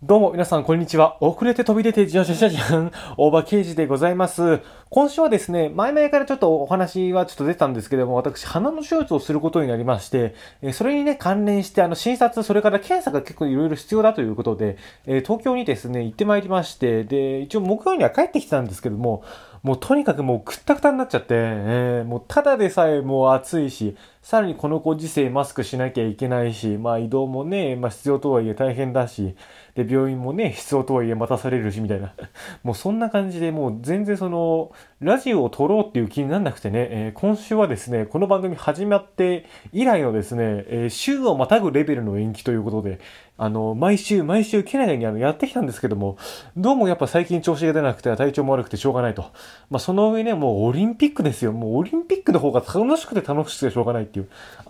どうも皆さんこんにちは。遅れて飛び出てじゃじゃじゃじゃん。大場刑事でございます。今週はですね、前々からちょっとお話はちょっと出たんですけども、私、鼻の手術をすることになりまして、それにね、関連して、あの、診察、それから検査が結構いろいろ必要だということで、東京にですね、行ってまいりまして、で、一応木曜には帰ってきたんですけども、もうとにかくもうくったくたになっちゃって、えー、もうただでさえもう暑いし、さらにこのご時世マスクしなきゃいけないし、まあ移動もね、まあ必要とはいえ大変だし、で、病院もね、必要とはいえ待たされるし、みたいな。もうそんな感じで、もう全然その、ラジオを撮ろうっていう気になんなくてね、えー、今週はですね、この番組始まって以来のですね、えー、週をまたぐレベルの延期ということで、あの、毎週、毎週、けなげにあの、やってきたんですけども、どうもやっぱ最近調子が出なくて、体調も悪くてしょうがないと。まあ、その上ね、もうオリンピックですよ。もうオリンピックの方が楽しくて楽しくてしょうがないっていう。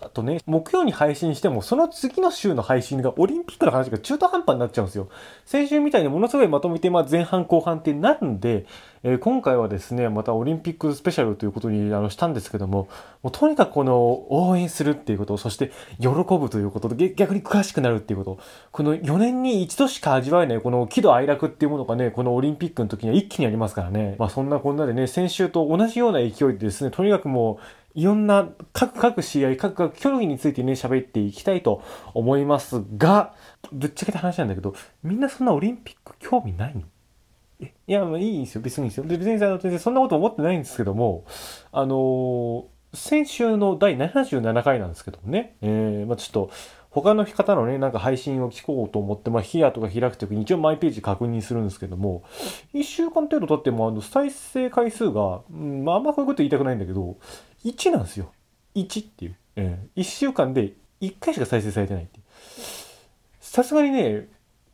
あとね、木曜に配信しても、その次の週の配信がオリンピックの話が中途半端になっちゃうんですよ。先週みたいにものすごいまとめて、まあ、前半後半ってなるんで、えー、今回はですね、またオリンピックスペシャルということにあのしたんですけども、もうとにかくこの応援するっていうこと、そして喜ぶということで、逆に詳しくなるっていうこと、この4年に一度しか味わえないこの喜怒哀楽っていうものがね、このオリンピックの時には一気にありますからね。まあそんなこんなでね、先週と同じような勢いでですね、とにかくもう、いろんな各各試合、各各競技についてね、喋っていきたいと思いますが、ぶっちゃけた話なんだけど、みんなそんなオリンピック興味ないの？いや、まあいいんですよ。別にいいんですよ。で、別に全然そんなこと思ってないんですけども、あのー、先週の第77回なんですけどもね、えー、まあちょっと、他の方のね、なんか配信を聞こうと思って、まあ、ヒアとか開くときに一応マイページ確認するんですけども、1週間程度経っても、あの、再生回数が、うん、まあ、あんまこういうこと言いたくないんだけど、1なんですよ。1っていう。えー、1週間で1回しか再生されてないっていう。さすがにね、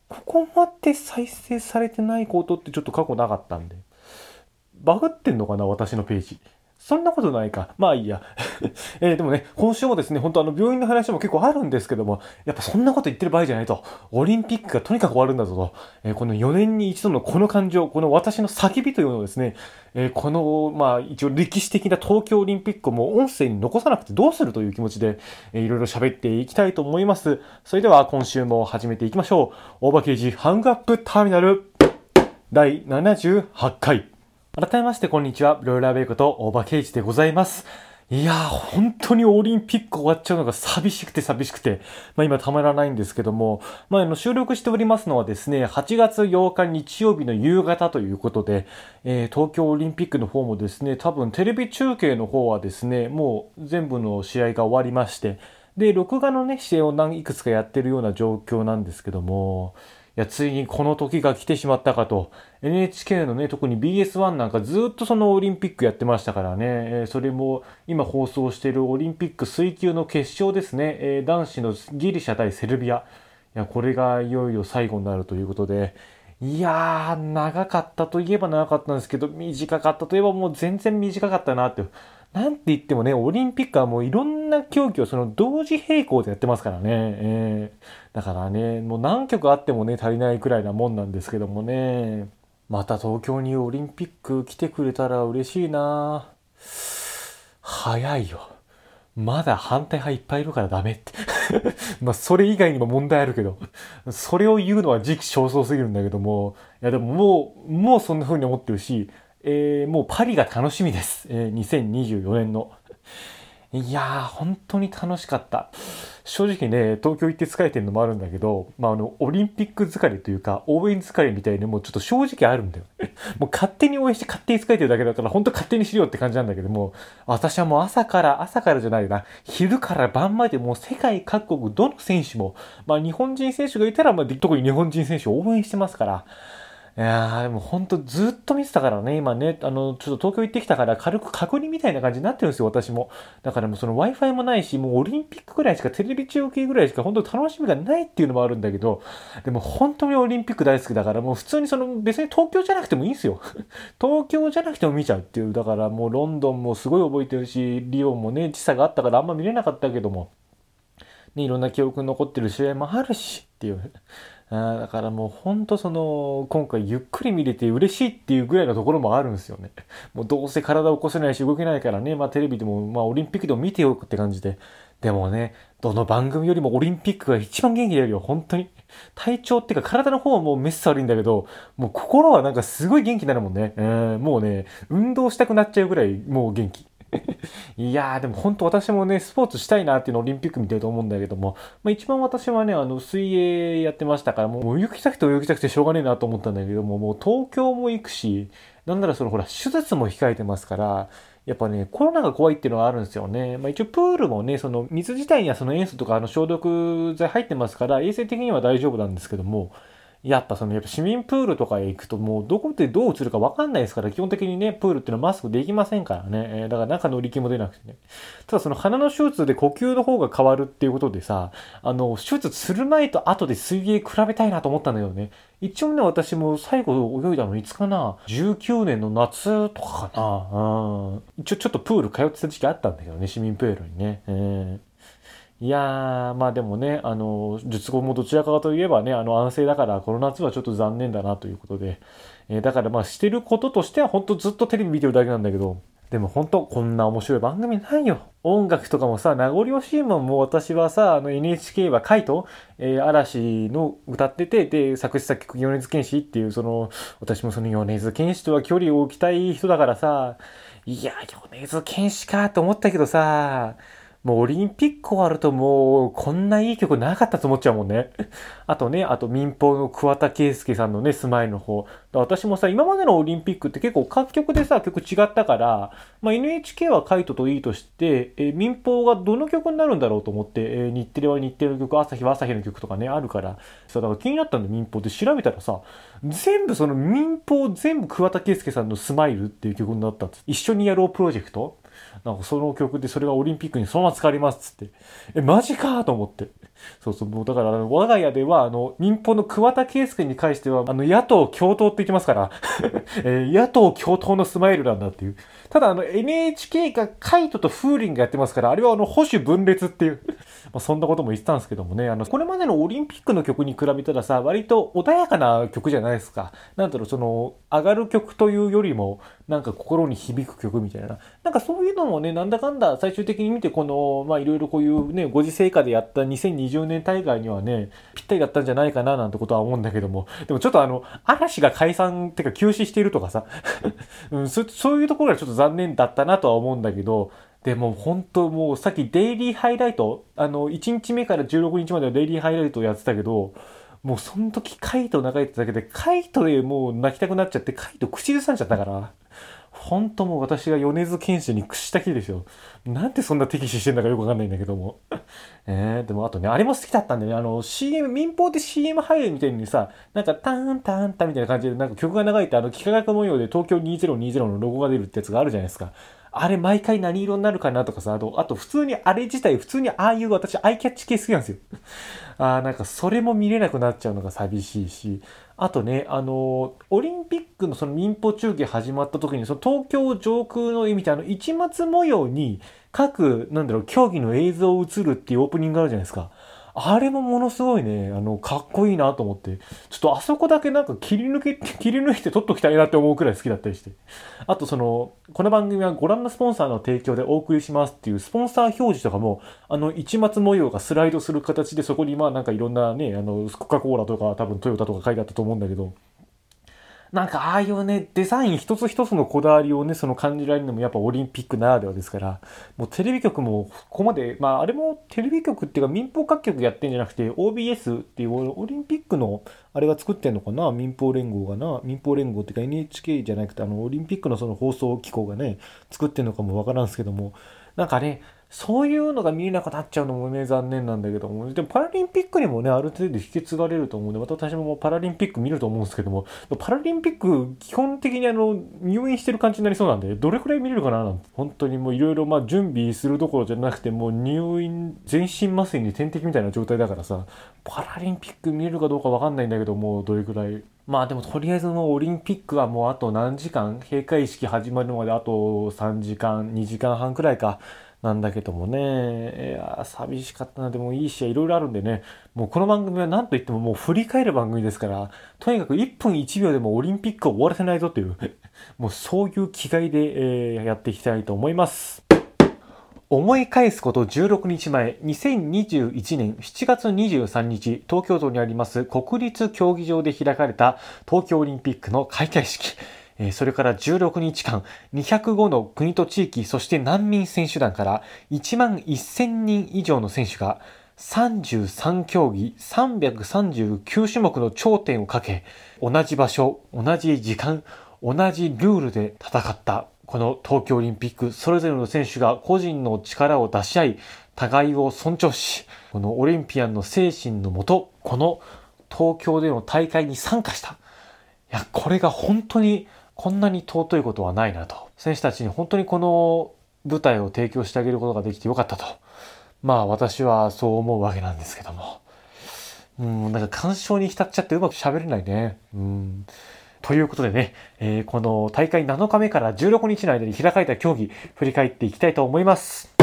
ここまで再生されてないことってちょっと過去なかったんで。バグってんのかな私のページ。そんなことないか。まあいいや。え、でもね、今週もですね、本当あの病院の話も結構あるんですけども、やっぱそんなこと言ってる場合じゃないと。オリンピックがとにかく終わるんだぞと。えー、この4年に一度のこの感情、この私の叫びというのをですね、えー、この、まあ一応歴史的な東京オリンピックをもう音声に残さなくてどうするという気持ちで、えー、いろいろ喋っていきたいと思います。それでは今週も始めていきましょう。大場刑事ハングアップターミナル第78回。改めましてこんにちは。ロイラーベイコと大場圭一でございます。いやー、本当にオリンピック終わっちゃうのが寂しくて寂しくて、まあ今たまらないんですけども、まああの収録しておりますのはですね、8月8日日曜日の夕方ということで、えー、東京オリンピックの方もですね、多分テレビ中継の方はですね、もう全部の試合が終わりまして、で、録画のね、試合を何いくつかやってるような状況なんですけども、いや、ついにこの時が来てしまったかと。NHK のね、特に BS1 なんかずっとそのオリンピックやってましたからね、えー、それも今放送しているオリンピック水球の決勝ですね、えー、男子のギリシャ対セルビア。いや、これがいよいよ最後になるということで、いやー、長かったといえば長かったんですけど、短かったといえばもう全然短かったなって。なんて言ってもね、オリンピックはもういろんな競技をその同時並行でやってますからね。えー、だからね、もう何曲あってもね、足りないくらいなもんなんですけどもね。また東京にオリンピック来てくれたら嬉しいな早いよ。まだ反対派いっぱいいるからダメって まあ、それ以外にも問題あるけどそれを言うのは時期尚早すぎるんだけども、いやでももう、もうそんな風に思ってるし、えー、もうパリが楽しみです。えー、2024年の。いやー、本当に楽しかった。正直ね、東京行って疲れてるのもあるんだけど、まあ、あの、オリンピック疲れというか、応援疲れみたいにもうちょっと正直あるんだよ。もう勝手に応援して勝手に疲れてるだけだから、本当勝手にしようって感じなんだけども、私はもう朝から、朝からじゃないな、昼から晩までもう世界各国どの選手も、まあ日本人選手がいたら、まあ特に日本人選手を応援してますから、いやー、でもほんとずっと見てたからね、今ね、あの、ちょっと東京行ってきたから軽く確認みたいな感じになってるんですよ、私も。だからもうその Wi-Fi もないし、もうオリンピックぐらいしか、テレビ中継ぐらいしか本当楽しみがないっていうのもあるんだけど、でも本当にオリンピック大好きだから、もう普通にその別に東京じゃなくてもいいんですよ。東京じゃなくても見ちゃうっていう、だからもうロンドンもすごい覚えてるし、リオンもね、時差があったからあんま見れなかったけども、ね、いろんな記憶に残ってる試合もあるしっていう。あだからもうほんとその、今回ゆっくり見れて嬉しいっていうぐらいのところもあるんですよね。もうどうせ体を起こせないし動けないからね、まあテレビでも、まあオリンピックでも見てよって感じで。でもね、どの番組よりもオリンピックが一番元気出るよ、本当に。体調っていうか体の方はもうメッセ悪いんだけど、もう心はなんかすごい元気になるもんね。えー、もうね、運動したくなっちゃうぐらいもう元気。いやー、でも本当私もね、スポーツしたいなっていうのをオリンピック見てると思うんだけども、まあ一番私はね、あの、水泳やってましたから、もう泳ぎたくて泳ぎたくてしょうがねえなと思ったんだけども、もう東京も行くし、なんならそのほら、手術も控えてますから、やっぱね、コロナが怖いっていうのはあるんですよね。まあ一応プールもね、その水自体にはその塩素とかあの消毒剤入ってますから、衛生的には大丈夫なんですけども、やっぱそのやっぱ市民プールとかへ行くともうどこでどう映るかわかんないですから基本的にねプールっていうのはマスクできませんからね、え、だから中の力も出なくてね。ただその鼻の手術で呼吸の方が変わるっていうことでさあの手術する前と後で水泳比べたいなと思ったんだよね。一応ね私も最後泳いだのいつかな。19年の夏とかかな。うん。一応ちょっとプール通ってた時期あったんだけどね市民プールにね、えー。いやー、まあでもね、あの、術後もどちらかといえばね、あの安静だから、この夏はちょっと残念だなということで、えー、だからまあしてることとしては、ほんとずっとテレビ見てるだけなんだけど、でも本当こんな面白い番組ないよ。音楽とかもさ、名残惜しいもんもう私はさ、あの NHK はカイト、えー、嵐の歌ってて、で、作詞作曲米津玄師っていう、その、私もその米津玄師とは距離を置きたい人だからさ、いや、米津玄師かと思ったけどさ、もうオリンピック終わるともうこんないい曲なかったと思っちゃうもんね。あとね、あと民放の桑田佳祐さんのね、スマイルの方。私もさ、今までのオリンピックって結構各局でさ、曲違ったから、まあ、NHK はカイトといいとして、え民放がどの曲になるんだろうと思って、え日テレは日テレの曲、朝日は朝日の曲とかね、あるから、さ、だから気になったんで民放で調べたらさ、全部その民放全部桑田佳祐さんのスマイルっていう曲になったんです。一緒にやろうプロジェクトなんかその曲でそれがオリンピックにそのまま使われますっつって。え、マジかと思って。そうそう、もうだから、我が家では、あの、民放の桑田佳祐に関しては、あの、野党共闘って言ってますから えー、野党共闘のスマイルなんだっていう。ただ、あの、NHK がカイトとフーリンがやってますから、あれはあの、保守分裂っていう まあ、そんなことも言ってたんですけどもね、あの、これまでのオリンピックの曲に比べたらさ、割と穏やかな曲じゃないですか。なんだろう、その、上がる曲というよりも、なんか心に響く曲みたいな。なんかそういうのもね、なんだかんだ最終的に見て、この、まあいろいろこういうね、ご時世下でやった2020年大会にはね、ぴったりだったんじゃないかななんてことは思うんだけども、でもちょっとあの、嵐が解散ってか休止しているとかさ、うんそ、そういうところがちょっと残残念だったなとは思うんだけど、でも本当もうさっきデイリーハイライト、あの、1日目から16日まではデイリーハイライトをやってたけど、もうその時カイト流れてただけで、カイトでもう泣きたくなっちゃって、カイト口ずさんじゃったから、本当もう私が米津玄師に屈したきですよ。なんでそんな敵視してんだかよくわかんないんだけども。えー、でもあとね、あれも好きだったんだよね。あの、CM、民放で CM 入るみたいにさ、なんかターンターンタみたいな感じで、なんか曲が流れて、あの、幾何学模様で東京2020のロゴが出るってやつがあるじゃないですか。あれ毎回何色になるかなとかさ、あと、あと普通にあれ自体、普通にああいう私、アイキャッチ系好きなんですよ。あなんかそれも見れなくなっちゃうのが寂しいし、あとね、あの、オリンピックのその民放中継始まった時に、その東京上空の絵みたいな、市松模様に各、なんだろう、競技の映像を映るっていうオープニングがあるじゃないですか。あれもものすごいね、あの、かっこいいなと思って、ちょっとあそこだけなんか切り抜け、切り抜いて撮っときたいなって思うくらい好きだったりして。あとその、この番組はご覧のスポンサーの提供でお送りしますっていうスポンサー表示とかも、あの、市松模様がスライドする形でそこにまあなんかいろんなね、あの、コカ・コーラとか多分トヨタとか書いてあったと思うんだけど、なんかああいうね、デザイン一つ一つのこだわりをね、その感じられるのもやっぱオリンピックならではですから、もうテレビ局もここまで、まああれもテレビ局っていうか民放各局やってんじゃなくて OBS っていうオリンピックのあれが作ってんのかな？民放連合がな、民放連合っていうか NHK じゃなくてあのオリンピックのその放送機構がね、作ってんのかもわからんすけども、なんかね、そういうのが見えなくなっちゃうのもね、残念なんだけども、でもパラリンピックにもね、ある程度引き継がれると思うんで、また私もパラリンピック見ると思うんですけども、パラリンピック、基本的にあの、入院してる感じになりそうなんで、どれくらい見れるかななんて、本当にもういろいろまあ準備するどころじゃなくて、もう入院、全身麻酔に点滴みたいな状態だからさ、パラリンピック見れるかどうかわかんないんだけど、もうどれくらい。まあでもとりあえずのオリンピックはもうあと何時間閉会式始まるまであと3時間、2時間半くらいか。なんだけどもね、いや、寂しかったな。でもいい試合いろいろあるんでね、もうこの番組は何と言ってももう振り返る番組ですから、とにかく1分1秒でもオリンピックを終わらせないぞという、もうそういう気概で、えー、やっていきたいと思います。思い返すこと16日前、2021年7月23日、東京都にあります国立競技場で開かれた東京オリンピックの開会式。それから16日間、205の国と地域、そして難民選手団から1万1000人以上の選手が33競技339種目の頂点をかけ、同じ場所、同じ時間、同じルールで戦ったこの東京オリンピック、それぞれの選手が個人の力を出し合い、互いを尊重し、このオリンピアンの精神のもと、この東京での大会に参加した。いや、これが本当にこんなに尊いことはないなと。選手たちに本当にこの舞台を提供してあげることができてよかったと。まあ私はそう思うわけなんですけども。うん、なんか感傷に浸っちゃってうまく喋れないね。うん。ということでね、えー、この大会7日目から16日の間に開かれた競技、振り返っていきたいと思います。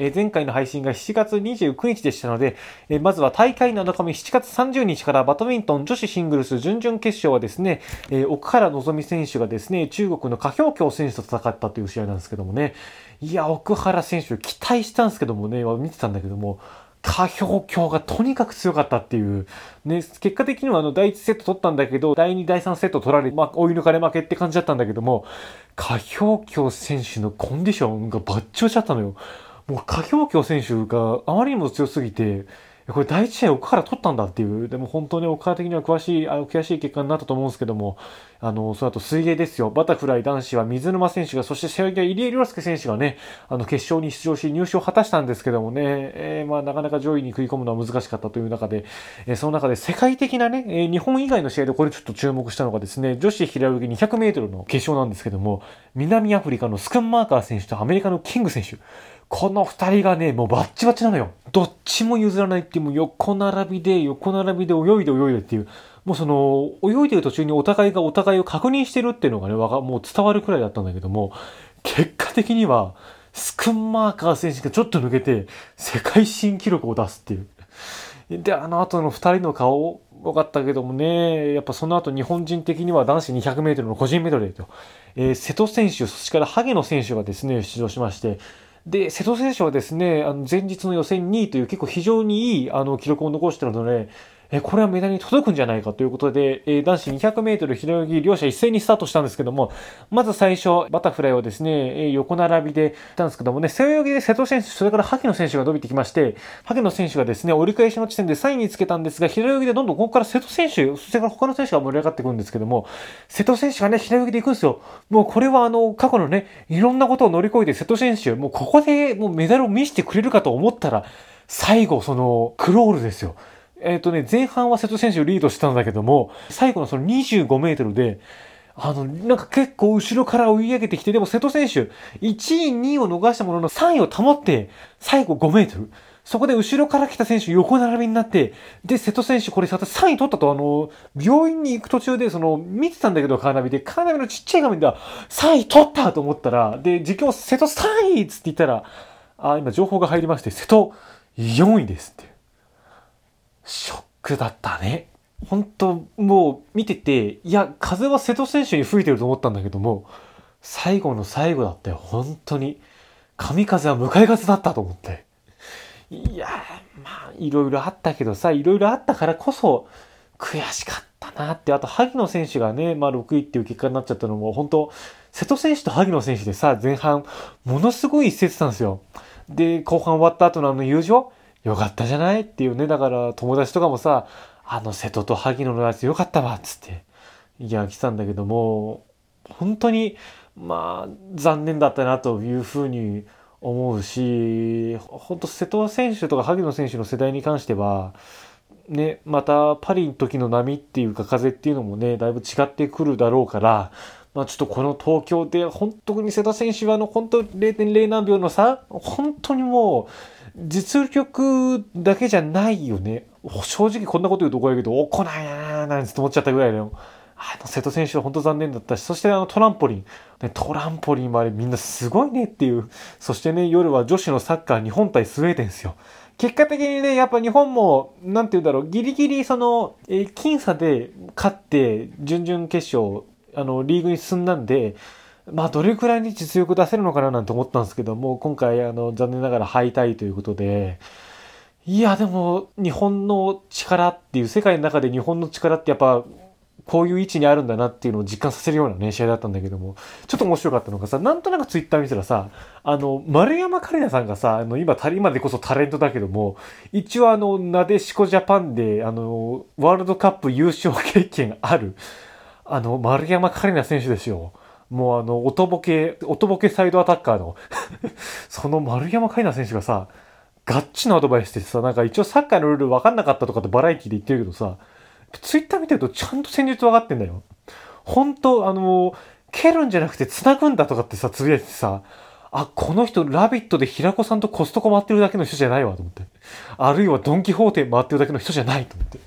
え前回の配信が7月29日でしたので、えまずは大会7日目7月30日からバドミントン女子シングルス準々決勝はですね、え奥原希美選手がですね、中国の華氷強選手と戦ったという試合なんですけどもね、いや、奥原選手期待したんですけどもね、見てたんだけども、下氷鏡がとにかく強かったっていう。ね、結果的にはあの、第1セット取ったんだけど、第2、第3セット取られ、まあ、追い抜かれ負けって感じだったんだけども、下氷鏡選手のコンディションがバッチリしちゃったのよ。もう下氷鏡選手があまりにも強すぎて、これ第一試合奥原取ったんだっていう、でも本当に奥原的には詳しい、あの悔しい結果になったと思うんですけども、あの、その後水泳ですよ。バタフライ男子は水沼選手が、そして背泳ぎは入江亮介選手がね、あの、決勝に出場し入賞を果たしたんですけどもね、えー、まあ、なかなか上位に食い込むのは難しかったという中で、えー、その中で世界的なね、えー、日本以外の試合でこれちょっと注目したのがですね、女子平泳ぎ200メートルの決勝なんですけども、南アフリカのスクンマーカー選手とアメリカのキング選手、この二人がね、もうバッチバチなのよ。どっちも譲らないっていう、もう横並びで、横並びで泳いで泳いでっていう、もうその、泳いでる途中にお互いがお互いを確認してるっていうのがね、わが、もう伝わるくらいだったんだけども、結果的には、スクンマーカー選手がちょっと抜けて、世界新記録を出すっていう。で、あの後の二人の顔、分かったけどもね、やっぱその後日本人的には男子200メートルの個人メドレーと、えー、瀬戸選手、そしてから萩野選手がですね、出場しまして、で、瀬戸選手はですね、あの前日の予選2位という結構非常にいいあの記録を残してるので、えこれはメダルに届くんじゃないかということで、え男子200メートル平泳ぎ両者一斉にスタートしたんですけども、まず最初、バタフライはですね、え横並びでいたんですけどもね、背泳ぎで瀬戸選手、それから萩野選手が伸びてきまして、萩野選手がですね、折り返しの地点で3位につけたんですが、平泳ぎでどんどんここから瀬戸選手、それから他の選手が盛り上がってくるんですけども、瀬戸選手がね、平泳ぎで行くんですよ。もうこれはあの、過去のね、いろんなことを乗り越えて瀬戸選手、もうここでもうメダルを見せてくれるかと思ったら、最後、その、クロールですよ。えっ、ー、とね、前半は瀬戸選手をリードしたんだけども、最後のその25メートルで、あの、なんか結構後ろから追い上げてきて、でも瀬戸選手、1位、2位を逃したものの3位を保って、最後5メートル。そこで後ろから来た選手横並びになって、で、瀬戸選手これさ、3位取ったと、あの、病院に行く途中で、その、見てたんだけど、カーナビで、カーナビのちっちゃい画面では、3位取ったと思ったら、で、実況、瀬戸3位っつって言ったら、あ、今情報が入りまして、瀬戸4位ですって。ショックだったね。本当もう見てて、いや、風は瀬戸選手に吹いてると思ったんだけども、最後の最後だったよ、本当に。神風は向かい風だったと思って。いやまあ、いろいろあったけどさ、いろいろあったからこそ、悔しかったなって。あと、萩野選手がね、まあ、6位っていう結果になっちゃったのも、本当瀬戸選手と萩野選手でさ、前半、ものすごい一節たんですよ。で、後半終わった後のあの友情よかったじゃない？っていうね。だから友達とかもさ、あの瀬戸と萩野のやつよかったわっつって、いや、来たんだけども、本当に、まあ、残念だったなというふうに思うし、本当瀬戸選手とか萩野選手の世代に関しては、ね、またパリの時の波っていうか風っていうのもね、だいぶ違ってくるだろうから、まあちょっとこの東京で本当に瀬戸選手はあの本当0.0何秒の差、本当にもう、実力だけじゃないよね。正直こんなこと言うと怒るけど、おこないなーなんて思っちゃったぐらいだよ。あの、瀬戸選手は本当残念だったし、そしてあのトランポリン。ね、トランポリンまでみんなすごいねっていう。そしてね、夜は女子のサッカー日本対スウェーデンですよ。結果的にね、やっぱ日本も、なんて言うんだろう、ギリギリその、えー、僅差で勝って、準々決勝、あの、リーグに進んだんで、まあ、どれくらいに実力出せるのかななんて思ったんですけども、今回、あの、残念ながら敗退ということで、いや、でも、日本の力っていう、世界の中で日本の力ってやっぱ、こういう位置にあるんだなっていうのを実感させるようなね、試合だったんだけども、ちょっと面白かったのがさ、なんとなくツイッター見たらさ、あの、丸山カリナさんがさ、あの、今、今でこそタレントだけども、一応あの、なでしこジャパンで、あの、ワールドカップ優勝経験ある、あの、丸山カリナ選手ですよ。もうあの、音ボケ、音ボケサイドアタッカーの その丸山カリナ選手がさ、ガッチのアドバイスでさ、なんか一応サッカーのルール分かんなかったとかってバラエティで言ってるけどさ、ツイッター見てるとちゃんと戦術分かってんだよ。本当あの、蹴るんじゃなくて繋ぐんだとかってさ、つぶやいてさ、あ、この人、ラビットで平子さんとコストコ回ってるだけの人じゃないわと思って。あるいはドンキホーテ回ってるだけの人じゃないと思って。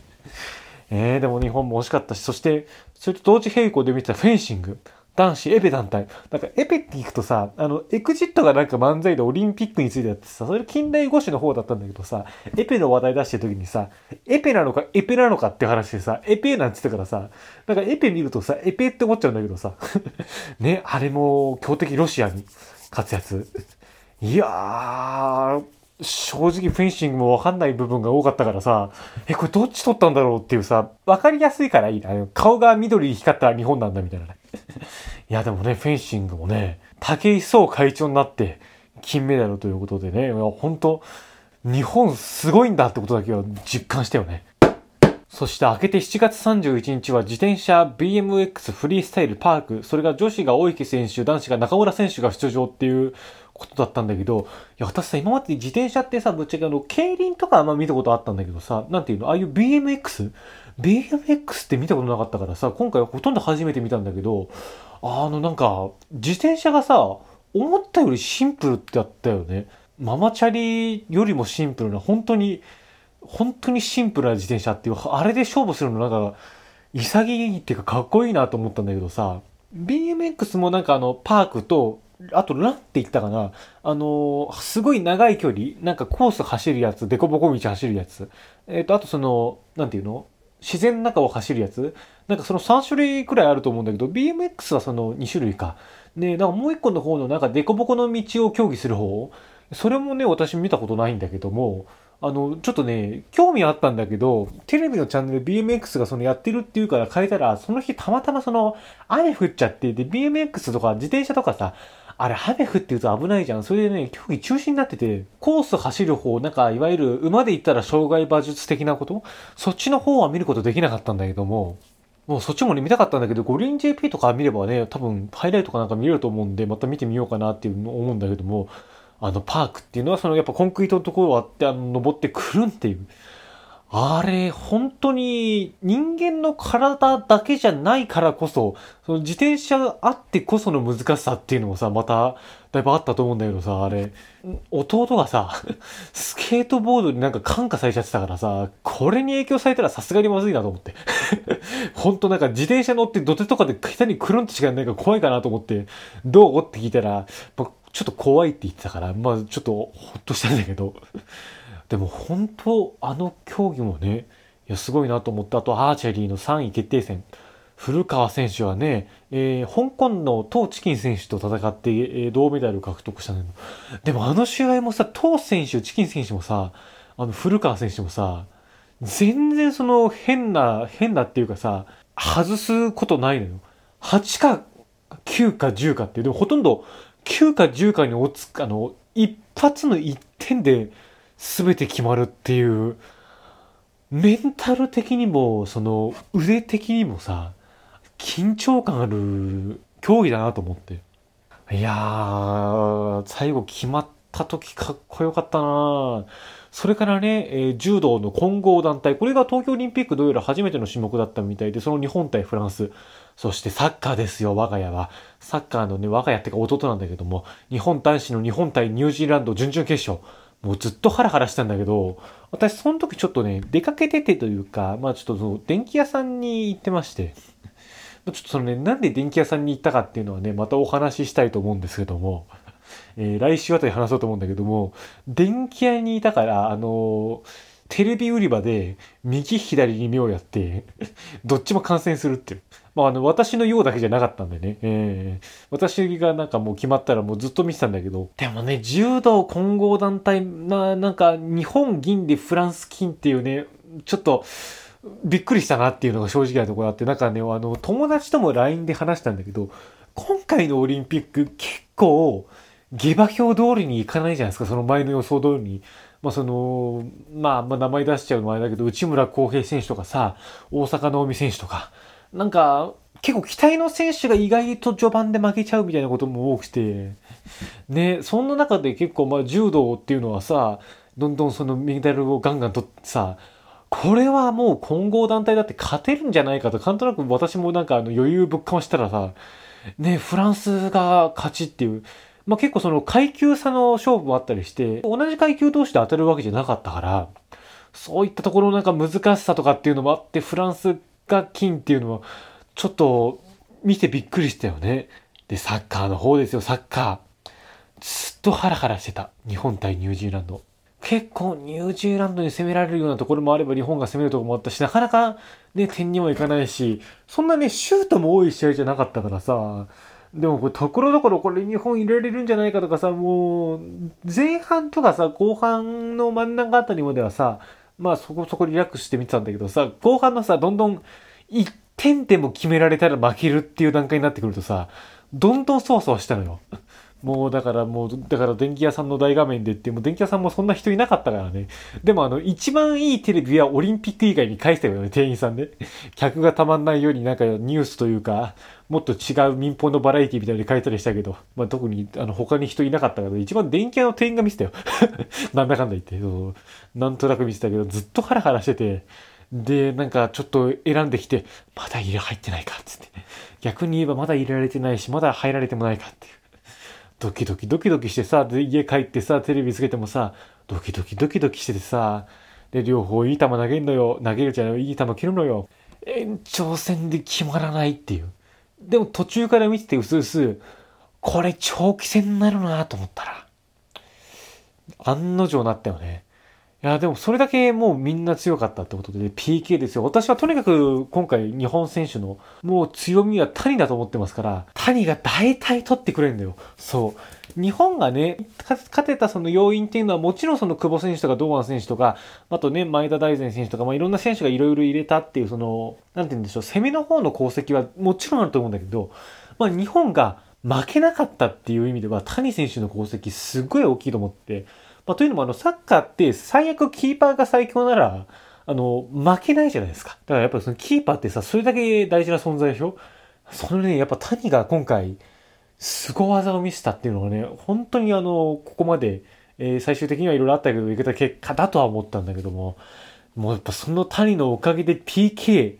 えー、でも日本も惜しかったし、そして、それと同時並行で見てたフェンシング。男子エペ団体。なんかエペって聞くとさ、あの、エクジットがなんか漫才でオリンピックについてやってさ、それ近代五種の方だったんだけどさ、エペの話題出してる時にさ、エペなのかエペなのかって話でさ、エペなんつってからさ、なんかエペ見るとさ、エペって思っちゃうんだけどさ、ね、あれも強敵ロシアに活躍。いやー、正直フェンシングもわかんない部分が多かったからさ、え、これどっち取ったんだろうっていうさ、わかりやすいからいいな。顔が緑に光った日本なんだみたいなね。いや、でもね、フェンシングもね、武井壮会長になって金メダルということでね、本当日本すごいんだってことだけは実感したよね。そして明けて7月31日は自転車 BMX フリースタイルパーク、それが女子が大池選手、男子が中村選手が出場っていうことだったんだけど、いや、私さ、今まで自転車ってさ、ぶっちゃけあの、競輪とかあんま見たことあったんだけどさ、なんていうの、ああいう BMX? BMX って見たことなかったからさ、今回ほとんど初めて見たんだけど、あのなんか、自転車がさ、思ったよりシンプルってあったよね。ママチャリよりもシンプルな、本当に、本当にシンプルな自転車っていう、あれで勝負するのなんか、潔いっていうかかっこいいなと思ったんだけどさ、BMX もなんかあの、パークと、あと、ランって言ったかなあのー、すごい長い距離、なんかコース走るやつ、デコボコ道走るやつ。えっ、ー、と、あとその、なんていうの？自然の中を走るやつ？なんかその3種類くらいあると思うんだけど、BMX はその2種類か。ね、なんかもう一個の方のなんかデコボコの道を競技する方それもね、私見たことないんだけども、あの、ちょっとね、興味あったんだけど、テレビのチャンネル BMX がそのやってるっていうから変えたら、その日たまたまその雨降っちゃって、で、BMX とか自転車とかさ、あれ、雨降ってると危ないじゃん。それでね、競技中止になってて、コース走る方、なんか、いわゆる馬で言ったら障害馬術的なこと？そっちの方は見ることできなかったんだけども、もうそっちもね、見たかったんだけど、五輪 JP とか見ればね、多分、ハイライトかなんか見れると思うんで、また見てみようかなっていうの思うんだけども、あの、パークっていうのは、その、やっぱコンクリートのところを割って、あの、登ってくるんっていう。あれ、本当に人間の体だけじゃないからこそ、その自転車あってこその難しさっていうのもさ、また、だいぶあったと思うんだけどさ、あれ、弟がさ、スケートボードになんか感化されちゃってたからさ、これに影響されたらさすがにまずいなと思って。本当なんか自転車乗って土手とかで下にくるんとしかないから怖いかなと思って、どう？って聞いたら、ちょっと怖いって言ってたから、まあちょっとほっとしたんだけど。でも本当あの競技もねいやすごいなと思ってあとアーチェリーの3位決定戦。古川選手はね、えー、香港のトウ・チキン選手と戦って、えー、銅メダル獲得したのでもあの試合もさトウ選手チキン選手もさあの古川選手もさ全然その変な変なっていうかさ外すことないのよ。8か9か10かっていう。でもほとんど9か10かに落ちあの一発の1点で全て決まるっていう、メンタル的にも、その腕的にもさ、緊張感ある競技だなと思って。いやー、最後決まった時かっこよかったなそれからね、えー、柔道の混合団体、これが東京オリンピックどうやら初めての種目だったみたいで、その日本対フランス、そしてサッカーですよ、我が家は。サッカーのね、我が家ってか弟なんだけども、日本男子の日本対ニュージーランド準々決勝。もうずっとハラハラしたんだけど、私その時ちょっとね、出かけててというか、まあちょっとその電気屋さんに行ってまして、ちょっとそのね、なんで電気屋さんに行ったかっていうのはね、またお話ししたいと思うんですけども、えー、来週あたり話そうと思うんだけども、電気屋にいたから、あのー、テレビ売り場で右左に目をやってどっちも観戦するっていう。まあ、あの、私のようだけじゃなかったんでね。えー、私がなんかもう決まったらもうずっと見てたんだけど。でもね、柔道混合団体な、なんか日本銀でフランス金っていうね、ちょっと、びっくりしたなっていうのが正直なところあって、なんかね、あの、友達とも LINE で話したんだけど、今回のオリンピック結構、下馬評通りにいかないじゃないですか、その前の予想通りに。まあその、まあ、まあ名前出しちゃうのもあれだけど、内村航平選手とかさ、大阪直美選手とか、なんか、結構期待の選手が意外と序盤で負けちゃうみたいなことも多くて、ね、そんな中で結構まあ柔道っていうのはさ、どんどんそのメダルをガンガン取ってさ、これはもう混合団体だって勝てるんじゃないかと、なんとなく私もなんかあの余裕ぶっかましたらさ、ね、フランスが勝ちっていう、まあ、結構その階級差の勝負もあったりして、同じ階級同士で当たるわけじゃなかったから、そういったところのなんか難しさとかっていうのもあって、フランスが金っていうのは、ちょっと見てびっくりしたよね。で、サッカーの方ですよ、サッカー。ずっとハラハラしてた。日本対ニュージーランド。結構ニュージーランドに攻められるようなところもあれば日本が攻めるところもあったし、なかなかね、点にもいかないし、そんなね、シュートも多い試合じゃなかったからさ、でもこれ、ところどころこれ日本入れられるんじゃないかとかさ、もう、前半とかさ、後半の真ん中あたりまではさ、まあそこそこリラックスして見てたんだけどさ、後半のさ、どんどん1点でも決められたら負けるっていう段階になってくるとさ、どんどんそわそわしたのよ。もうだからもう、だから電気屋さんの大画面でってもう電気屋さんもそんな人いなかったからね。でもあの、一番いいテレビはオリンピック以外に返したよね、店員さんね。客がたまんないようになんかニュースというか、もっと違う民放のバラエティみたいに書いたりしたけど、まあ特にあの他に人いなかったけど、一番電気屋の店員が見てたよ。なんだかんだ言って。そうなんとなく見てたけど、ずっとハラハラしてて、で、なんかちょっと選んできて、まだ入れ入ってないかつって、逆に言えばまだ入れられてないし、まだ入られてもないかっていう。ドキドキドキドキしてさ、家帰ってさ、テレビつけてもさ、ドキドキドキドキしててさ、で、両方いい球投げるのよ。投げるじゃない、いい球切るのよ。延長戦で決まらないっていう。でも途中から見ててうすうす、これ長期戦になるなと思ったら、案の定なったよね。いや、でもそれだけもうみんな強かったってことで、PK ですよ。私はとにかく今回日本選手のもう強みは谷だと思ってますから、谷が大体取ってくれるんだよ。そう。日本がね、勝てたその要因っていうのはもちろんその久保選手とか堂安選手とか、あとね、前田大然選手とか、まあいろんな選手がいろいろ入れたっていうその、なんて言うんでしょう、攻めの方の功績はもちろんあると思うんだけど、まあ日本が負けなかったっていう意味では谷選手の功績すっごい大きいと思って、まあ、というのもあの、サッカーって最悪キーパーが最強なら、あの、負けないじゃないですか。だからやっぱりそのキーパーってさ、それだけ大事な存在でしょ？そのね、やっぱ谷が今回、凄技を見せたっていうのがね、本当にあの、ここまで、えー、最終的にはいろいろあったけど、いけた結果だとは思ったんだけども、もうやっぱその谷のおかげで PK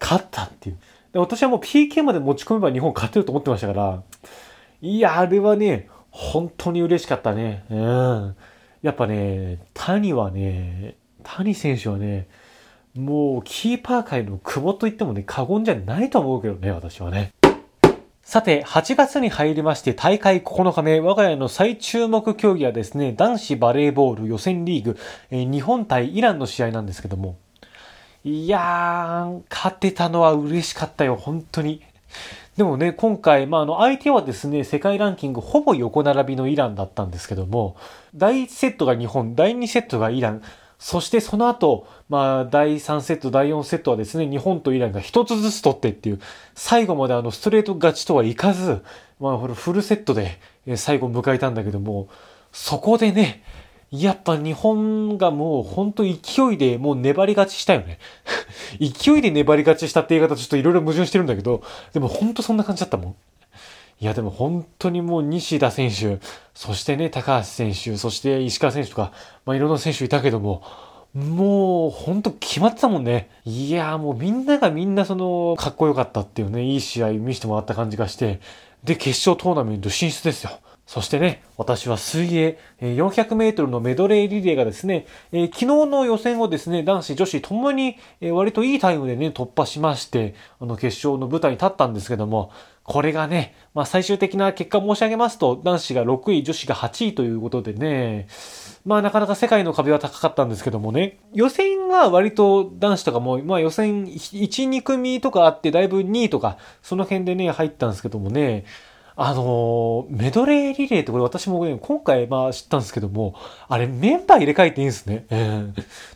勝ったっていう。で私はもう PK まで持ち込めば日本勝てると思ってましたから、いや、あれはね、本当に嬉しかったね。うん。やっぱね、谷はね、谷選手はね、もうキーパー界の久保と言ってもね、過言じゃないと思うけどね、私はね。さて、8月に入りまして大会9日目、我が家の最注目競技はですね、男子バレーボール予選リーグ、えー、日本対イランの試合なんですけども、いやー、勝てたのは嬉しかったよ、本当に。でもね、今回、まあ、あの、相手はですね、世界ランキングほぼ横並びのイランだったんですけども、第1セットが日本、第2セットがイラン、そしてその後、まあ、第3セット、第4セットはですね、日本とイランが一つずつ取ってっていう、最後まであの、ストレート勝ちとはいかず、まあ、フルセットで最後迎えたんだけども、そこでね、やっぱ日本がもうほんと勢いでもう粘り勝ちしたよね。勢いで粘り勝ちしたって言い方ちょっといろいろ矛盾してるんだけど、でもほんとそんな感じだったもん。いやでも本当にもう西田選手、そしてね、高橋選手、そして石川選手とか、まあいろんな選手いたけども、もう、ほんと決まってたもんね。いやもうみんながみんなその、かっこよかったっていうね、いい試合見せてもらった感じがして、で、決勝トーナメント進出ですよ。そしてね、私は水泳、400メートルのメドレーリレーがですね、えー、昨日の予選をですね、男子、女子ともに、えー、割といいタイムでね、突破しまして、あの、決勝の舞台に立ったんですけども、これがね、まあ最終的な結果申し上げますと、男子が6位、女子が8位ということでね、まあなかなか世界の壁は高かったんですけどもね、予選は割と男子とかも、まあ予選1、2組とかあって、だいぶ2位とか、その辺でね、入ったんですけどもね、あのメドレーリレーってこれ私もね、今回まあ知ったんですけども、あれメンバー入れ替えていいんですね。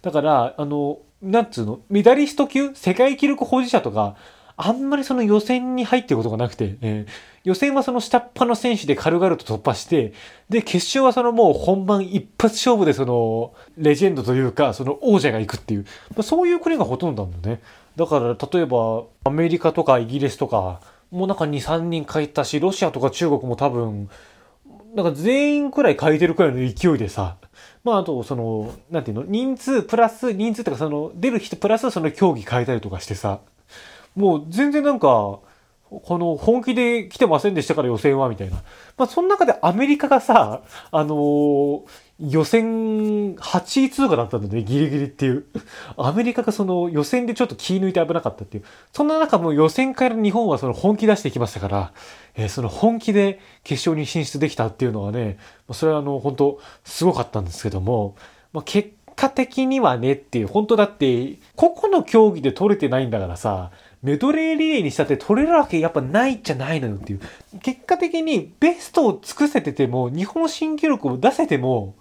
だから、あの、なんつうの、メダリスト級世界記録保持者とか、あんまりその予選に入ってることがなくて、えー、予選はその下っ端の選手で軽々と突破して、で、決勝はそのもう本番一発勝負でその、レジェンドというか、その王者が行くっていう、まあ、そういう国がほとんどなんだね。だから、例えば、アメリカとかイギリスとか、もうなんか2、3人書いたし、ロシアとか中国も多分、なんか全員くらい書いてるくらいの勢いでさ、まああとその、なんていうの、人数プラス、人数とかその、出る人プラスその競技変えたりとかしてさ、もう全然なんか、この本気で来てませんでしたから予選はみたいな。まあその中でアメリカがさ、あのー、予選8位通過だったんだね、ギリギリっていう。アメリカがその予選でちょっと気抜いて危なかったっていう。そんな中もう予選から日本はその本気出してきましたから、えー、その本気で決勝に進出できたっていうのはね、それはあの本当すごかったんですけども、まあ、結果的にはねっていう、本当だって個々の競技で取れてないんだからさ、メドレーリレーにしたって取れるわけやっぱないじゃないのよっていう。結果的にベストを尽くせてても、日本新記録を出せても、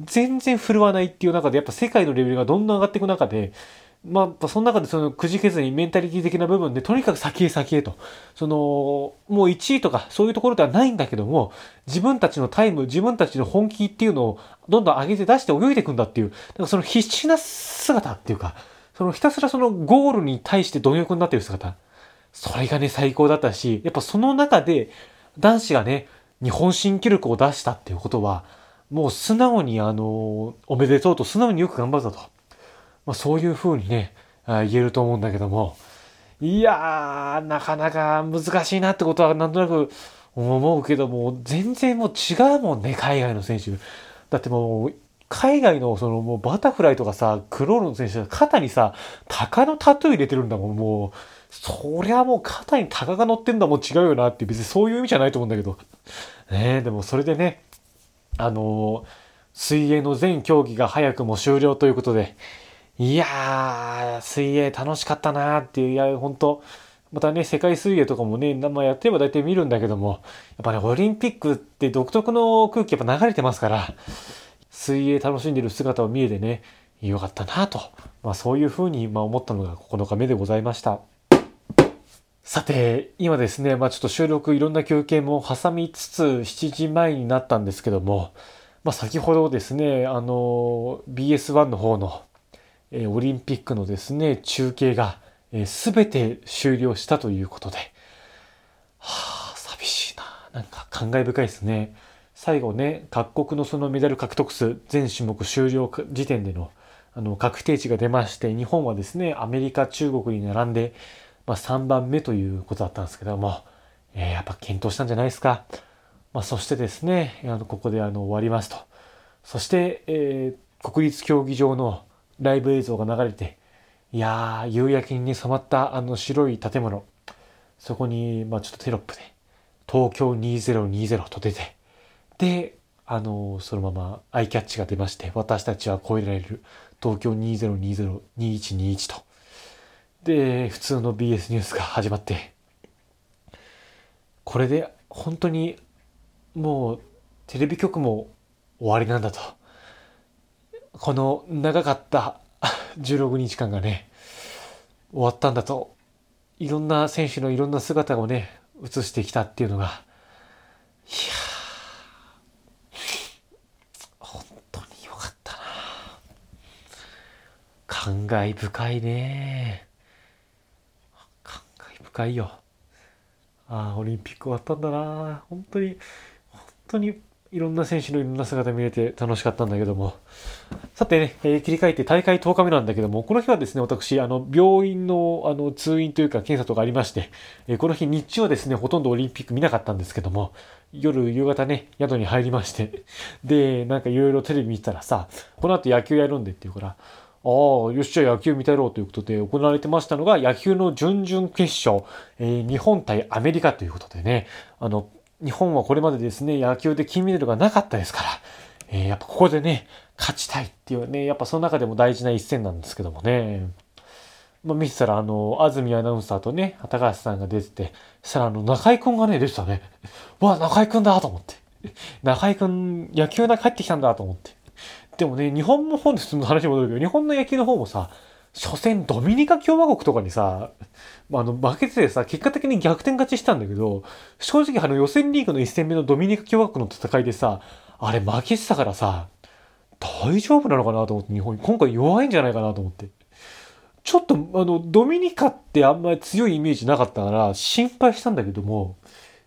全然振るわないっていう中で、やっぱ世界のレベルがどんどん上がっていく中で、まあ、その中でそのくじけずにメンタリティ的な部分で、とにかく先へ先へと。その、もう1位とかそういうところではないんだけども、自分たちのタイム、自分たちの本気っていうのをどんどん上げて出して泳いでいくんだっていう、だかその必死な姿っていうか、そのひたすらそのゴールに対して貪欲になってる姿。それがね、最高だったし、やっぱその中で男子がね、日本新記録を出したっていうことは、もう素直にあの、おめでとうと素直によく頑張ったと。まあそういう風にね、言えると思うんだけども、いやー、なかなか難しいなってことはなんとなく思うけども、全然もう違うもんね、海外の選手。だってもう、海外のそのもうバタフライとかさ、クロールの選手が肩にさ、鷹のタトゥー入れてるんだもん、もう。そりゃもう肩に鷹が乗ってんだもん違うよなって別にそういう意味じゃないと思うんだけど。ねえ、でもそれでね、あのー、水泳の全競技が早くも終了ということで、いやー、水泳楽しかったなーっていう、いや、本当またね、世界水泳とかもね、ま、やってれば大体見るんだけども、やっぱね、オリンピックって独特の空気やっぱ流れてますから、水泳楽しんでる姿を見えてね、よかったなと。まあそういうふうにま思ったのが9日目でございました。さて、今ですね、まあちょっと収録いろんな休憩も挟みつつ7時前になったんですけども、まあ先ほどですね、あの、BS1 の方の、え、オリンピックのですね、中継が、えー、全て終了したということで、はあ、寂しいな。なんか感慨深いですね。最後ね、各国のそのメダル獲得数、全種目終了時点でのあの確定値が出まして、日本はですね、アメリカ、中国に並んで、まあ、3番目ということだったんですけども、えー、やっぱ検討したんじゃないですか。まあ、そしてですね、あのここであの終わりますと。そして、えー、国立競技場のライブ映像が流れて、いやー、夕焼けに、ね、染まったあの白い建物、そこに、まあ、ちょっとテロップで、東京2020と出て、で、あの、そのままアイキャッチが出まして、私たちは超えられる東京2020-2121と。で、普通の BS ニュースが始まって、これで本当にもうテレビ局も終わりなんだと。この長かった16日間がね、終わったんだと。いろんな選手のいろんな姿をね、映してきたっていうのが、いや感慨深いね。感慨深いよ。ああオリンピック終わったんだな。本当に本当にいろんな選手のいろんな姿見れて楽しかったんだけども。さてね、えー、切り替えて大会10日目なんだけども、この日はですね、私、あの、病院の、あの、通院というか検査とかありまして、えー、この日日中はですね、ほとんどオリンピック見なかったんですけども、夜、夕方ね、宿に入りまして、で、なんかいろいろテレビ見たらさ、この後野球やるんでっていうから、ああ、よっしゃ野球見たろうということで行われてましたのが野球の準々決勝、えー、日本対アメリカということでね、あの、日本はこれまでですね、野球で金メダルがなかったですから、えー、やっぱここでね、勝ちたいっていうね、やっぱその中でも大事な一戦なんですけどもね。まあ、見てたら、あの、安住アナウンサーとね、高橋さんが出てて、そしたらあの、中井くんがね、出てたね。わ、中井くんだと思って。中井くん、野球が帰ってきたんだと思って。でもね、日本の方でその話戻るけど、日本の野球の方もさ、初戦ドミニカ共和国とかにさ、あの、負けててさ、結果的に逆転勝ちしたんだけど、正直あの予選リーグの1戦目のドミニカ共和国の戦いでさ、あれ負けてたからさ、大丈夫なのかなと思って、日本、今回弱いんじゃないかなと思って。ちょっと、あの、ドミニカってあんまり強いイメージなかったから心配したんだけども、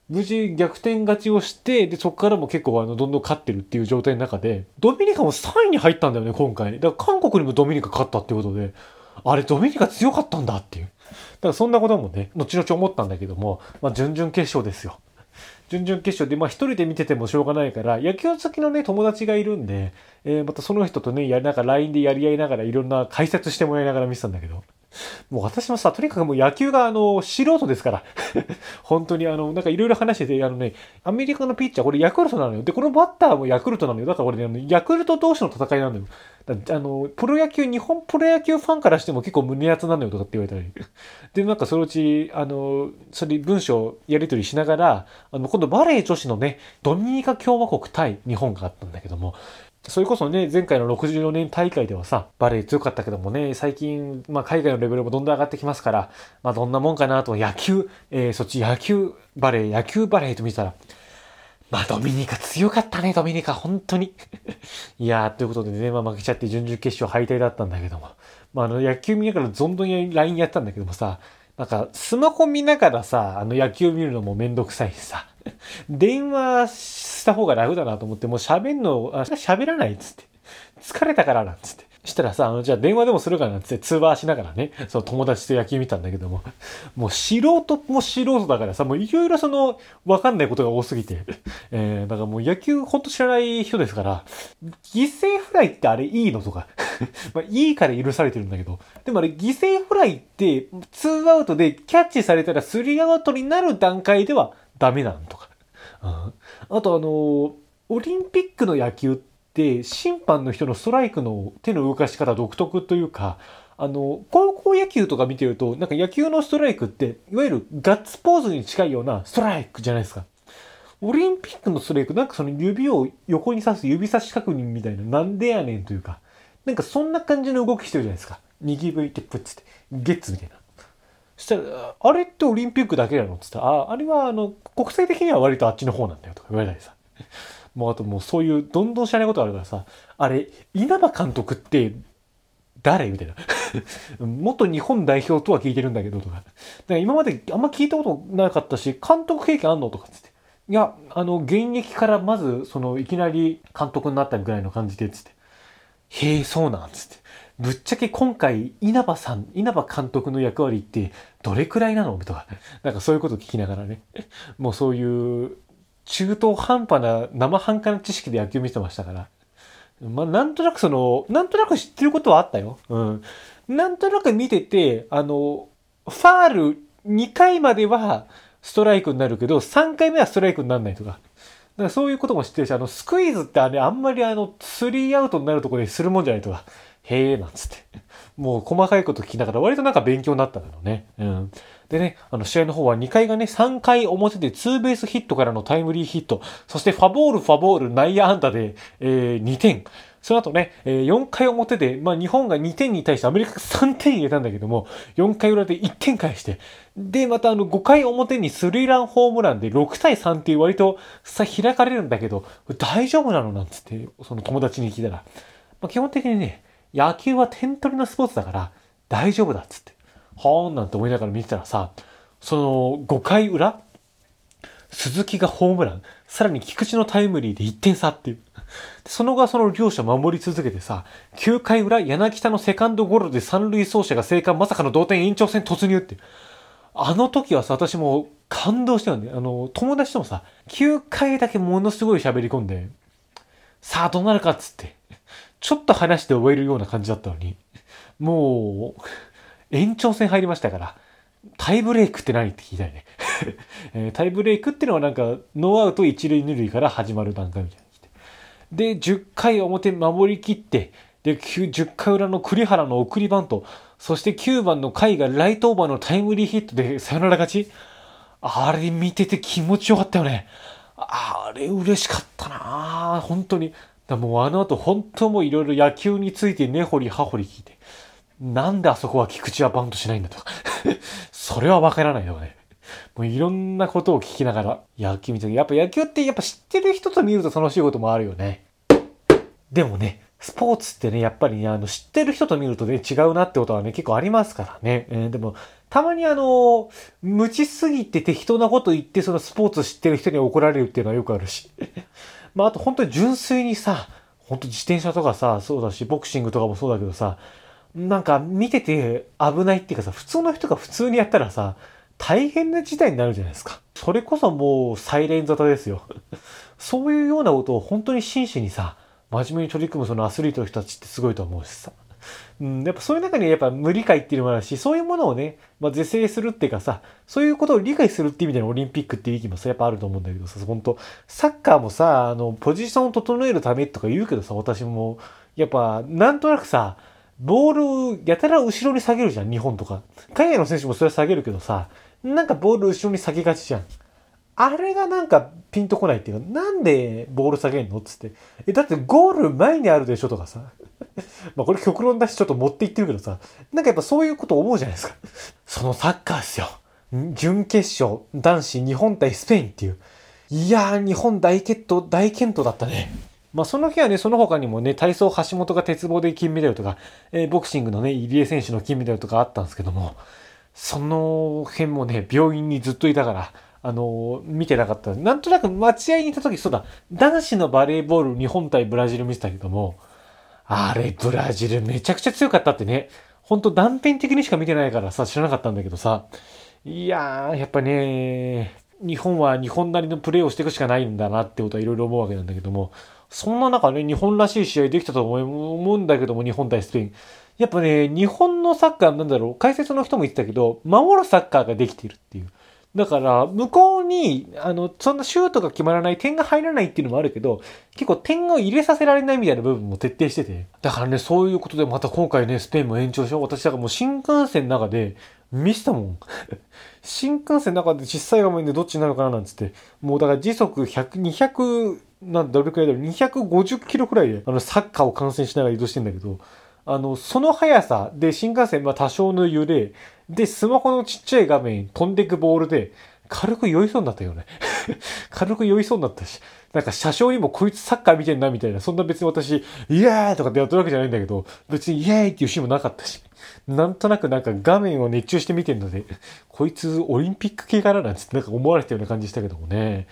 無事逆転勝ちをして、で、そこからも結構あの、どんどん勝ってるっていう状態の中で、ドミニカも3位に入ったんだよね、今回。だから韓国にもドミニカ勝ったってことで、あれ、ドミニカ強かったんだっていう。だからそんなこともね、後々思ったんだけども、まあ、準々決勝ですよ。準々決勝で、まあ一人で見ててもしょうがないから、野球好きのね、友達がいるんで、えー、またその人とね、やりながら LINE でやり合いながらいろんな解説してもらいながら見てたんだけど、もう私もさ、とにかくもう野球があの、素人ですから。本当にあの、なんかいろいろ話してて、あのね、アメリカのピッチャー、これヤクルトなのよ。で、このバッターもヤクルトなのよ。だから俺ね、ヤクルト同士の戦いなのよ。あの、プロ野球、日本プロ野球ファンからしても結構胸熱なのよとかって言われたり。で、なんかそのうち、あの、それ文章やり取りしながら、あの、今度バレー女子のね、ドミニカ共和国対日本があったんだけども、それこそね、前回の64年大会ではさ、バレー強かったけどもね、最近、まあ海外のレベルもどんどん上がってきますから、まあどんなもんかなと、野球、えー、そっち野球バレー、野球バレーと見たら、まあドミニカ強かったね、ドミニカ、本当に。いやー、ということでね、まあ負けちゃって準々決勝敗退だったんだけども、まああの野球見ながらどんどん LINE やったんだけどもさ、なんかスマホ見ながらさ、あの野球見るのもめんどくさいしさ、電話した方が楽だなと思って、もう喋んの、あ、喋らないっつって。疲れたからなんつって。したらさ、あの、じゃあ電話でもするかなって通話しながらね、その友達と野球見たんだけども、もう素人も素人だからさ、もういろいろその、わかんないことが多すぎて、えー、だからもう野球ほんと知らない人ですから、犠牲フライってあれいいのとか、まあいいから許されてるんだけど、でもあれ犠牲フライって、ツーアウトでキャッチされたらスリーアウトになる段階ではダメなんとか。うん、あとあのー、オリンピックの野球ってで審判の人のストライクの手の動かし方独特というか、あの、高校野球とか見てると、なんか野球のストライクって、いわゆるガッツポーズに近いようなストライクじゃないですか。オリンピックのストライク、なんかその指を横に刺す指差し確認みたいな、なんでやねんというか、なんかそんな感じの動きしてるじゃないですか。右向いてプッつって、ゲッツみたいな。そしたら、あれってオリンピックだけなのっつったら、あ、あれはあの、国際的には割とあっちの方なんだよとか言われたりさ。もうあともうそういうどんどん知らないことあるからさ、あれ、稲葉監督って誰？みたいな。元日本代表とは聞いてるんだけどとか。だから今まであんま聞いたことなかったし、監督経験あんのとかつって。いや、あの、現役からまず、その、いきなり監督になったぐらいの感じで、つって。へえ、そうなんつって。ぶっちゃけ今回、稲葉さん、稲葉監督の役割ってどれくらいなの？とか、なんかそういうこと聞きながらね。もうそういう中途半端な生半可な知識で野球見てましたから。まあ、なんとなくその、なんとなく知ってることはあったよ。うん。なんとなく見てて、あの、ファール2回まではストライクになるけど、3回目はストライクにならないとか。だからそういうことも知ってるし、あの、スクイズってあれ、あんまりあの、スリーアウトになるところでするもんじゃないとか。へえ、なんつって。もう細かいこと聞きながら割となんか勉強になったんだろうね。うん。でね、あの試合の方は2回がね、3回表でツーベースヒットからのタイムリーヒット、そしてファボール、ファボール、内野安打で、えー、2点。その後ね、えー、4回表で、まあ日本が2点に対してアメリカが3点入れたんだけども、4回裏で1点返して、で、またあの5回表にスリーランホームランで6対3っていう割とさ、開かれるんだけど、大丈夫なのなんつって、その友達に聞いたら、まあ、基本的にね、野球は点取りのスポーツだから大丈夫だっつって。はーんなんて思いながら見てたらさ、その5回裏、鈴木がホームラン、さらに菊池のタイムリーで1点差っていう。その後はその両者守り続けてさ、9回裏柳田のセカンドゴロで三塁走者が生還まさかの同点延長戦突入って。あの時はさ、私も感動したよね。あの、友達ともさ、9回だけものすごい喋り込んで、さあどうなるかっつって、ちょっと話して終えるような感じだったのに、もう、延長戦入りましたから、タイブレイクって何って聞いたよね。えー、タイブレイクってのはなんか、ノーアウト一塁二塁から始まる段階みたいな。で、10回表守り切って、で、10回裏の栗原の送りバント、そして9番の甲斐がライトオーバーのタイムリーヒットでサヨナラ勝ちあれ見てて気持ちよかったよね。あれ嬉しかったな本当に。だもうあの後本当もいろいろ野球について根掘り葉掘り聞いて。なんであそこは菊池はバントしないんだとか。それはわからないよね。もういろんなことを聞きながら野球見てやっぱ野球ってやっぱ知ってる人と見ると楽しいこともあるよね。でもね、スポーツってね、やっぱりね、あの、知ってる人と見るとね、違うなってことはね、結構ありますからね。えー、でも、たまにあの、無知すぎて適当なこと言って、そのスポーツ知ってる人に怒られるっていうのはよくあるし。まあ、あと本当に純粋にさ、本当自転車とかさ、そうだし、ボクシングとかもそうだけどさ、なんか見てて危ないっていうかさ、普通の人が普通にやったらさ、大変な事態になるじゃないですか。それこそもうサイレン沙汰ですよ。そういうようなことを本当に真摯にさ、真面目に取り組むそのアスリートの人たちってすごいと思うしさ。うん、やっぱそういう中にやっぱ無理解っていうのもあるし、そういうものをね、まあ、是正するっていうかさ、そういうことを理解するっていう意味でのオリンピックっていう意義もさ、やっぱあると思うんだけどさ、本当サッカーもさ、あの、ポジションを整えるためとか言うけどさ、私も、やっぱ、なんとなくさ、ボール、やたら後ろに下げるじゃん、日本とか。海外の選手もそれは下げるけどさ、なんかボール後ろに下げがちじゃん。あれがなんかピンとこないっていうか、なんでボール下げんのつって。え、だってゴール前にあるでしょとかさ。まあこれ極論だしちょっと持っていってるけどさ。なんかやっぱそういうこと思うじゃないですか。そのサッカーですよ。準決勝、男子日本対スペインっていう。いやー、日本大決闘、大健闘だったね。まあその日はね、その他にもね、体操橋本が鉄棒で金メダルとか、えー、ボクシングのね、入江選手の金メダルとかあったんですけども、その辺もね、病院にずっといたから、あの、見てなかった。なんとなく待合にいた時、そうだ、男子のバレーボール日本対ブラジル見てたけども、あれ、ブラジルめちゃくちゃ強かったってね。ほんと断片的にしか見てないからさ、知らなかったんだけどさ。いやー、やっぱね、日本は日本なりのプレーをしていくしかないんだなってことはいろいろ思うわけなんだけども、そんな中ね、日本らしい試合できたと思うんだけども、日本対スペイン。やっぱね、日本のサッカーなんだろう、解説の人も言ってたけど、守るサッカーができているっていう。だから、向こうに、あの、そんなシュートが決まらない、点が入らないっていうのもあるけど、結構点を入れさせられないみたいな部分も徹底してて。だからね、そういうことでまた今回ね、スペインも延長しよう。私だからもう新幹線の中で見せたもん。新幹線の中で小さい画面でどっちになるかななんつって。もうだから時速100、200、なんどれくらいだろう、250キロくらいで、あの、サッカーを観戦しながら移動してんだけど、あの、その速さで新幹線、まあ多少の揺れ、で、スマホのちっちゃい画面飛んでいくボールで、軽く酔いそうになったよね 軽く酔いそうになったし。なんか車掌にもこいつサッカー見てんなみたいな。そんな別に私、イエーイとかってやってるわけじゃないんだけど、別にイエーイっていうシーンもなかったし。なんとなくなんか画面を熱中して見てんので、こいつオリンピック系かななんつってなんか思われてたような感じしたけどもね。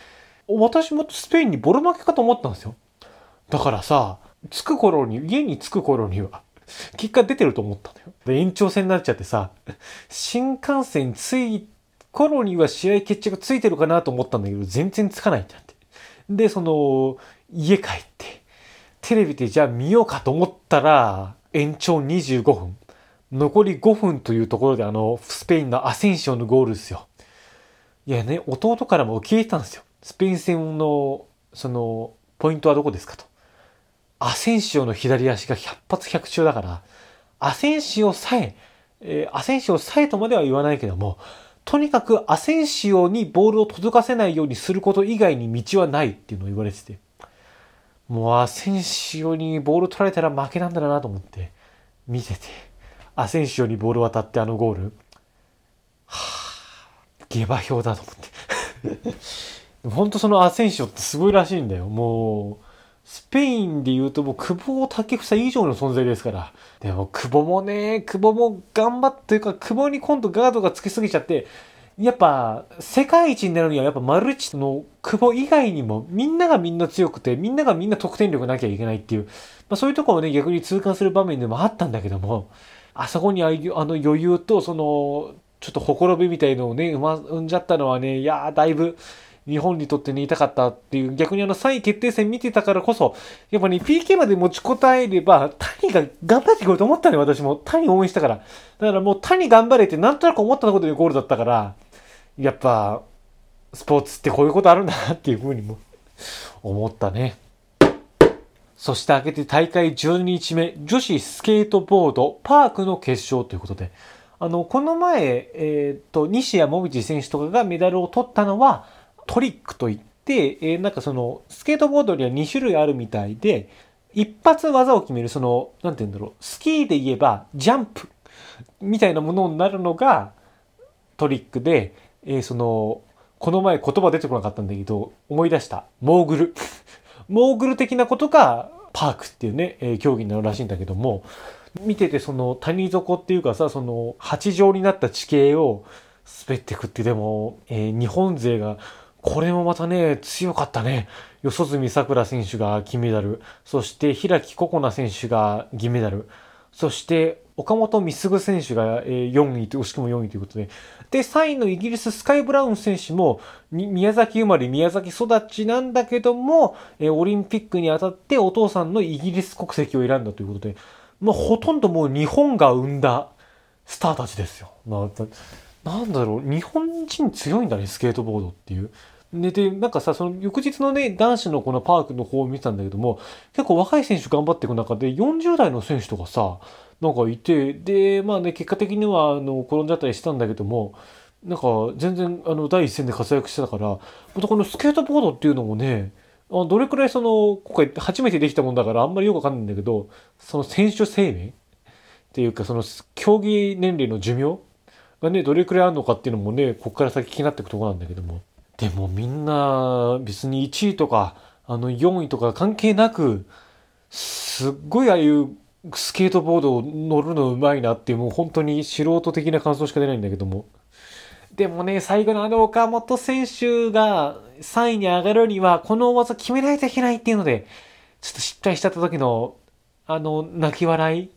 私もスペインにボロ負けかと思ったんですよ。だからさ、着く頃に、家に着く頃には、結果出てると思ったのよ。で、延長戦になっちゃってさ、新幹線着い、頃には試合決着ついてるかなと思ったんだけど、全然つかないってなって。で、その、家帰って、テレビでじゃあ見ようかと思ったら、延長25分。残り5分というところであの、スペインのアセンシオのゴールですよ。いやね、弟からも聞いたんですよ。スペイン戦の、その、ポイントはどこですかと。アセンシオの左足が100発100中だから、アセンシオさえ、えー、アセンシオさえとまでは言わないけども、とにかくアセンシオにボールを届かせないようにすること以外に道はないっていうのを言われてて、もうアセンシオにボール取られたら負けなんだなと思って見てて、アセンシオにボール渡ってあのゴール、はぁ、下馬評だと思って。本当そのアセンシオってすごいらしいんだよ。もう、スペインで言うともう久保建英以上の存在ですから。でも久保もね、久保も頑張っていうか、久保に今度ガードがつきすぎちゃって、やっぱ、世界一になるには、やっぱマルチの久保以外にも、みんながみんな強くて、みんながみんな得点力なきゃいけないっていう、まあそういうところをね、逆に痛感する場面でもあったんだけども、あそこにあの余裕と、その、ちょっとほころびみたいのをね、生ま、生んじゃったのはね、いやー、だいぶ、日本にとってね、痛かったっていう、逆にあの3位決定戦見てたからこそ、やっぱね、PK まで持ちこたえれば、谷が頑張ってくると思ったね、私も。谷応援したから。だからもう谷頑張れってなんとなく思ったことでゴールだったから、やっぱ、スポーツってこういうことあるんだなっていうふうにも思ったね。そして明けて大会12日目、女子スケートボードパークの決勝ということで、あの、この前、えっ、ー、と、西矢椛選手とかがメダルを取ったのは、トリックといって、えー、なんかその、スケートボードには2種類あるみたいで、一発技を決める、その、なんて言うんだろう、スキーで言えば、ジャンプみたいなものになるのがトリックで、えー、その、この前言葉出てこなかったんだけど、思い出した。モーグル。モーグル的なことが、パークっていうね、えー、競技になるらしいんだけども、見ててその谷底っていうかさ、その八状になった地形を滑ってくって、でも、えー、日本勢がこれもまたね、強かったね。四十住さくら選手が金メダル。そして平木ココナ選手が銀メダル。そして岡本美優選手が4位と、惜しくも4位ということで。で、3位のイギリススカイ・ブラウン選手も、宮崎生まれ、宮崎育ちなんだけども、えオリンピックにあたってお父さんのイギリス国籍を選んだということで、まあ、ほとんどもう日本が生んだスターたちですよ。なんだろう、日本人強いんだね、スケートボードっていう。で、で、なんかさ、その翌日のね、男子のこのパークの方を見てたんだけども、結構若い選手頑張っていく中で、40代の選手とかさ、なんかいて、で、まあね、結果的には、あの、転んじゃったりしたんだけども、なんか、全然、あの、第一線で活躍してたから、またこのスケートボードっていうのもね、あどれくらいその、今回初めてできたもんだからあんまりよくわかんないんだけど、その選手生命っていうか、その競技年齢の寿命がね、どれくらいあるのかっていうのもね、こっから先気になっていくとこなんだけども。でもみんな別に1位とかあの4位とか関係なくすっごいああいうスケートボードを乗るのうまいなっていうもう本当に素人的な感想しか出ないんだけども。でもね最後のあの岡本選手が3位に上がるにはこの技決めないといけないっていうのでちょっと失敗しちゃった時のあの泣き笑い。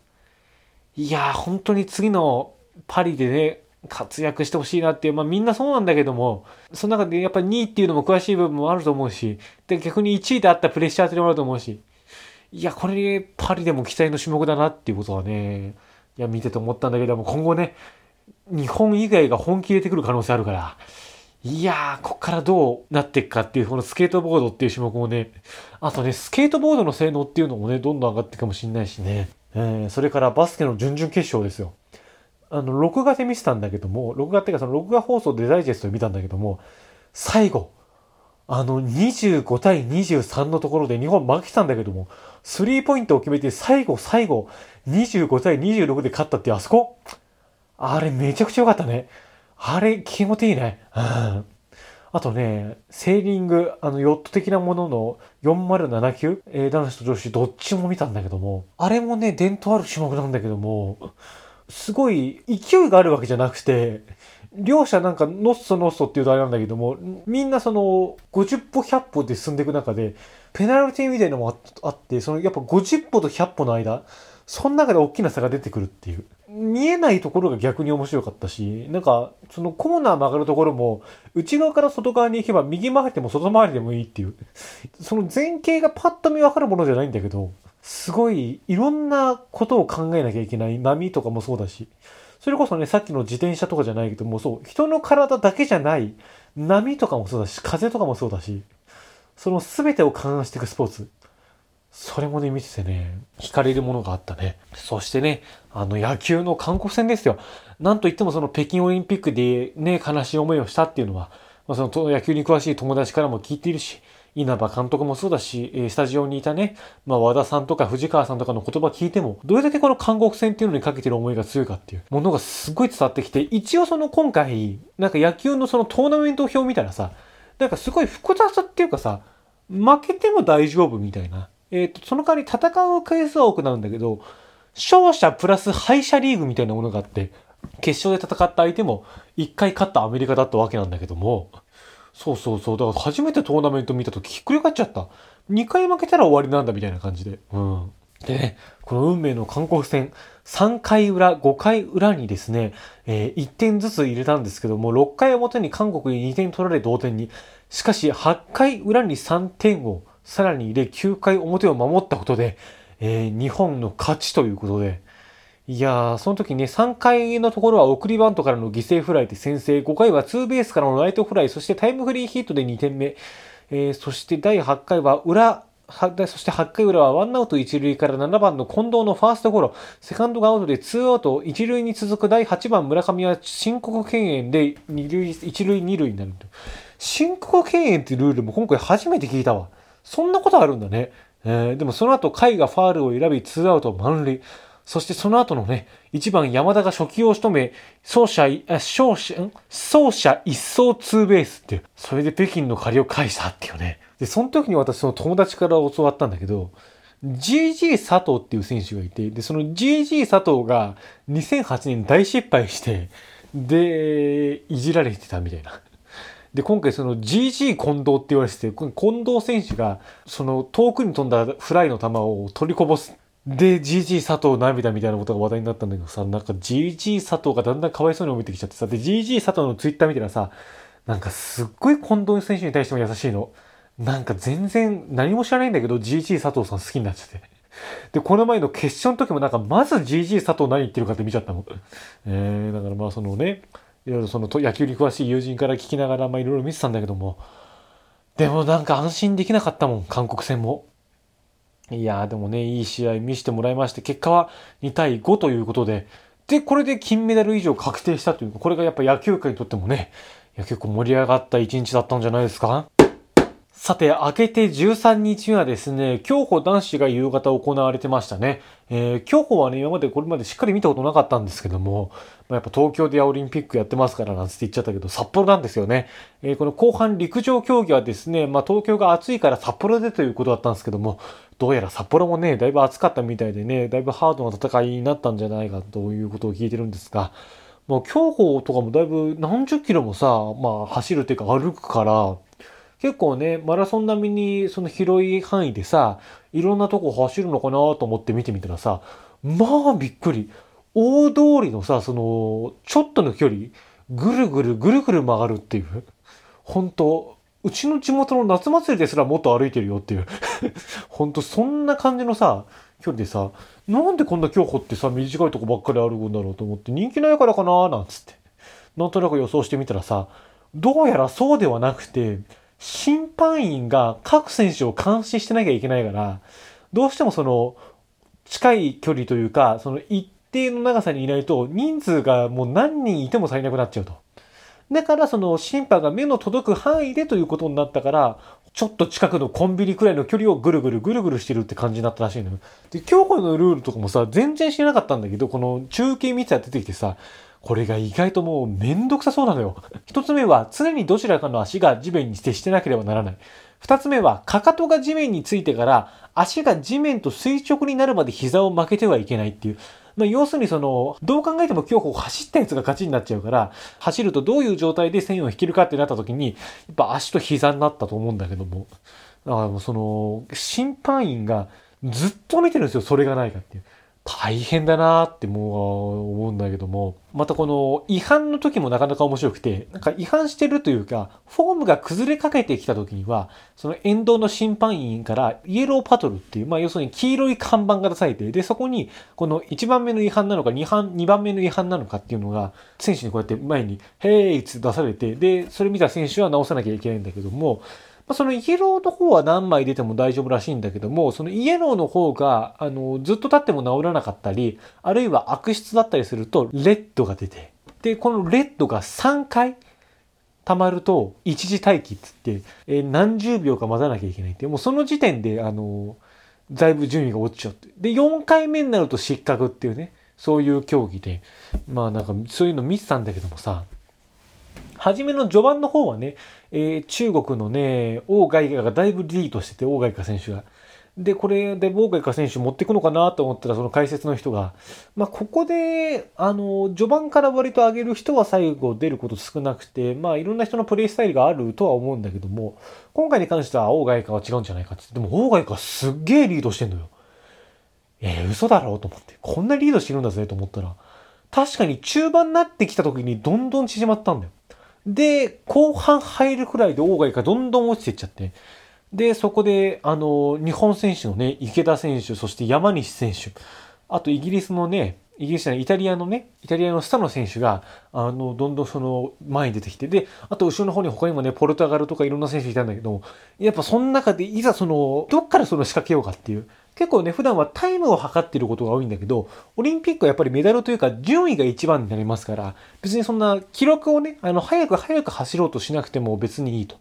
いや本当に次のパリでね活躍してほしいなっていう、まあみんなそうなんだけども、その中でやっぱり2位っていうのも詳しい部分もあると思うし、で、逆に1位であったプレッシャーっていうのもあると思うし、いや、これパリでも期待の種目だなっていうことはね、いや、見てて思ったんだけども、今後ね、日本以外が本気入れてくる可能性あるから、いやー、こっからどうなっていくかっていう、このスケートボードっていう種目もね、あとね、スケートボードの性能っていうのもね、どんどん上がっていくかもしんないしね。えー、それからバスケの準々決勝ですよ。あの、録画で見てたんだけども、録画っていうかその録画放送でダイジェストで見たんだけども、最後、あの、25対23のところで日本負けたんだけども、スリーポイントを決めて最後、最後、25対26で勝ったってあそこ？あれめちゃくちゃ良かったね。あれ気持ちいいね。あとね、セーリング、あの、ヨット的なものの407級、男子と女子どっちも見たんだけども、あれもね、伝統ある種目なんだけども、すごい勢いがあるわけじゃなくて、両者なんかノッソノッソっていうとあれなんだけども、みんなその50歩100歩で進んでいく中で、ペナルティみたいなのもあって、そのやっぱ50歩と100歩の間、その中で大きな差が出てくるっていう。見えないところが逆に面白かったし、なんか、そのコーナー曲がるところも、内側から外側に行けば右回りでも外回りでもいいっていう。その前景がパッと見わかるものじゃないんだけど、すごいいろんなことを考えなきゃいけない波とかもそうだし、それこそね、さっきの自転車とかじゃないけども、そう、人の体だけじゃない波とかもそうだし、風とかもそうだし、その全てを勘案していくスポーツ。それもね、見ててね、惹かれるものがあったね。そしてね、あの野球の韓国戦ですよ。なんといってもその北京オリンピックでね、悲しい思いをしたっていうのは、まあ、その野球に詳しい友達からも聞いているし、稲葉監督もそうだし、スタジオにいたね、まあ、和田さんとか藤川さんとかの言葉聞いても、どれだけこの韓国戦っていうのにかけてる思いが強いかっていうものがすごい伝わってきて、一応その今回、なんか野球のそのトーナメント表を見たらさ、なんかすごい複雑っていうかさ、負けても大丈夫みたいな。えっ、ー、と、その代わり戦う回数は多くなるんだけど、勝者プラス敗者リーグみたいなものがあって、決勝で戦った相手も1回勝ったアメリカだったわけなんだけども、そうそうそう。だから初めてトーナメント見た時ひっくり返っちゃった。2回負けたら終わりなんだみたいな感じで。うん。でね、この運命の韓国戦、3回裏、5回裏にですね、えー、1点ずつ入れたんですけども、6回表に韓国に2点取られ同点に、しかし8回裏に3点をさらに入れ、9回表を守ったことで、えー、日本の勝ちということで、いやー、その時ね、3回のところは送りバントからの犠牲フライで先制、5回はツーベースからのライトフライ、そしてタイムリーヒットで2点目、えー、そして第8回は裏、そして8回裏はワンアウト1塁から7番の近藤のファーストゴロ、セカンドがアウトで2アウト、1塁に続く第8番村上は申告敬遠で2塁、1塁2塁になる。申告敬遠っていうルールも今回初めて聞いたわ。そんなことあるんだね。えー、でもその後、甲斐がファールを選び、2アウト満塁。そしてその後のね、1番山田が初球を仕留め、走者、走者、走者一掃ツーベースって、それで北京の借りを返したっていうね。で、その時に私その友達から教わったんだけど、GG 佐藤っていう選手がいて、で、その GG 佐藤が2008年大失敗して、で、いじられてたみたいな。で、今回その GG 近藤って言われてて、近藤選手が、その遠くに飛んだフライの球を取りこぼすで、GG 佐藤涙みたいなことが話題になったんだけどさ、なんか GG 佐藤がだんだんかわいそうに思えてきちゃってさ、で、GG 佐藤のツイッター見たらさ、なんかすっごい近藤選手に対しても優しいの。なんか全然何も知らないんだけど GG 佐藤さん好きになっちゃって。で、この前の決勝の時もなんかまず GG 佐藤何言ってるかって見ちゃったの。えー、だからまあそのね、いろいろその野球に詳しい友人から聞きながらまあいろいろ見てたんだけども、でもなんか安心できなかったもん、韓国戦も。いやーでもね、いい試合見せてもらいまして、結果は2対5ということで、で、これで金メダル以上確定したという、これがやっぱ野球界にとってもね、いや結構盛り上がった一日だったんじゃないですか？さて、明けて13日はですね、競歩男子が夕方行われてましたね。えー、競歩はね、今までこれまでしっかり見たことなかったんですけども、まあ、やっぱ東京でオリンピックやってますからなんつって言っちゃったけど、札幌なんですよね。えー、この後半陸上競技はですね、まあ東京が暑いから札幌でということだったんですけども、どうやら札幌もね、だいぶ暑かったみたいでね、だいぶハードな戦いになったんじゃないかということを聞いてるんですが、もう競歩とかもだいぶ何十キロもさ、まあ走るっていうか歩くから、結構ね、マラソン並みにその広い範囲でさ、いろんなとこ走るのかなと思って見てみたらさ、まあびっくり。大通りのさ、その、ちょっとの距離、ぐるぐるぐるぐる曲がるっていう。本当うちの地元の夏祭りですらもっと歩いてるよっていう。本当そんな感じのさ、距離でさ、なんでこんな競歩ってさ、短いとこばっかり歩くんだろうと思って、人気ないからかななんつって。なんとなく予想してみたらさ、どうやらそうではなくて、審判員が各選手を監視してなきゃいけないから、どうしてもその、近い距離というか、その一定の長さにいないと、人数がもう何人いても足りなくなっちゃうと。だからその審判が目の届く範囲でということになったから、ちょっと近くのコンビニくらいの距離をぐるぐるぐるぐるしてるって感じになったらしいのよ。で、競歩のルールとかもさ、全然知らなかったんだけど、この中継見てたら出てきてさ、これが意外ともうめんどくさそうなのよ。一つ目は常にどちらかの足が地面に接してなければならない。二つ目は、かかとが地面についてから足が地面と垂直になるまで膝を曲げてはいけないっていう。まあ、要するにその、どう考えても競歩走ったやつが勝ちになっちゃうから、走るとどういう状態で線を引けるかってなった時に、やっぱ足と膝になったと思うんだけども。だからもうその、審判員がずっと見てるんですよ、それがないかっていう。大変だなってもう思うんだけども、またこの違反の時もなかなか面白くて、なんか違反してるというか、フォームが崩れかけてきた時には、その沿道の審判員からイエローパトルっていう、まあ要するに黄色い看板が出されて、で、そこにこの1番目の違反なのか2番 ,2 番目の違反なのかっていうのが、選手にこうやって前に、ヘイって出されて、で、それ見た選手は直さなきゃいけないんだけども、まあ、そのイエローの方は何枚出ても大丈夫らしいんだけども、そのイエローの方が、あの、ずっと経っても治らなかったり、あるいは悪質だったりすると、レッドが出て、で、このレッドが3回溜まると、一時待機っつって、えー、何十秒か待たなきゃいけないって、もうその時点で、あの、だいぶ順位が落ちちゃって。で、4回目になると失格っていうね、そういう競技で、まあなんかそういうの見てたんだけどもさ、初めの序盤の方はね、えー、中国のね、王外貨がだいぶリードしてて、王外貨選手が。で、これでボーガイカ選手持っていくのかなと思ったら、その解説の人が、まあ、ここで、あの、序盤から割と上げる人は最後出ること少なくて、まあ、いろんな人のプレイスタイルがあるとは思うんだけども、今回に関しては、オーガイカは違うんじゃないかって。でも、オーガイカすっげえリードしてんのよ。えー、嘘だろうと思って。こんなリードしてるんだぜと思ったら、確かに中盤になってきた時にどんどん縮まったんだよ。で、後半入るくらいでオーガイカどんどん落ちていっちゃって、で、そこで、あの、日本選手のね、池田選手、そして山西選手、あとイギリスのね、イギリスじゃない、イタリアのね、イタリアのスタの選手が、あの、どんどんその前に出てきて、で、あと後ろの方に他にもね、ポルトガルとかいろんな選手いたんだけど、やっぱその中でいざその、どっからその仕掛けようかっていう、結構ね、普段はタイムを測っていることが多いんだけど、オリンピックはやっぱりメダルというか順位が一番になりますから、別にそんな記録をね、あの、早く早く走ろうとしなくても別にいいと。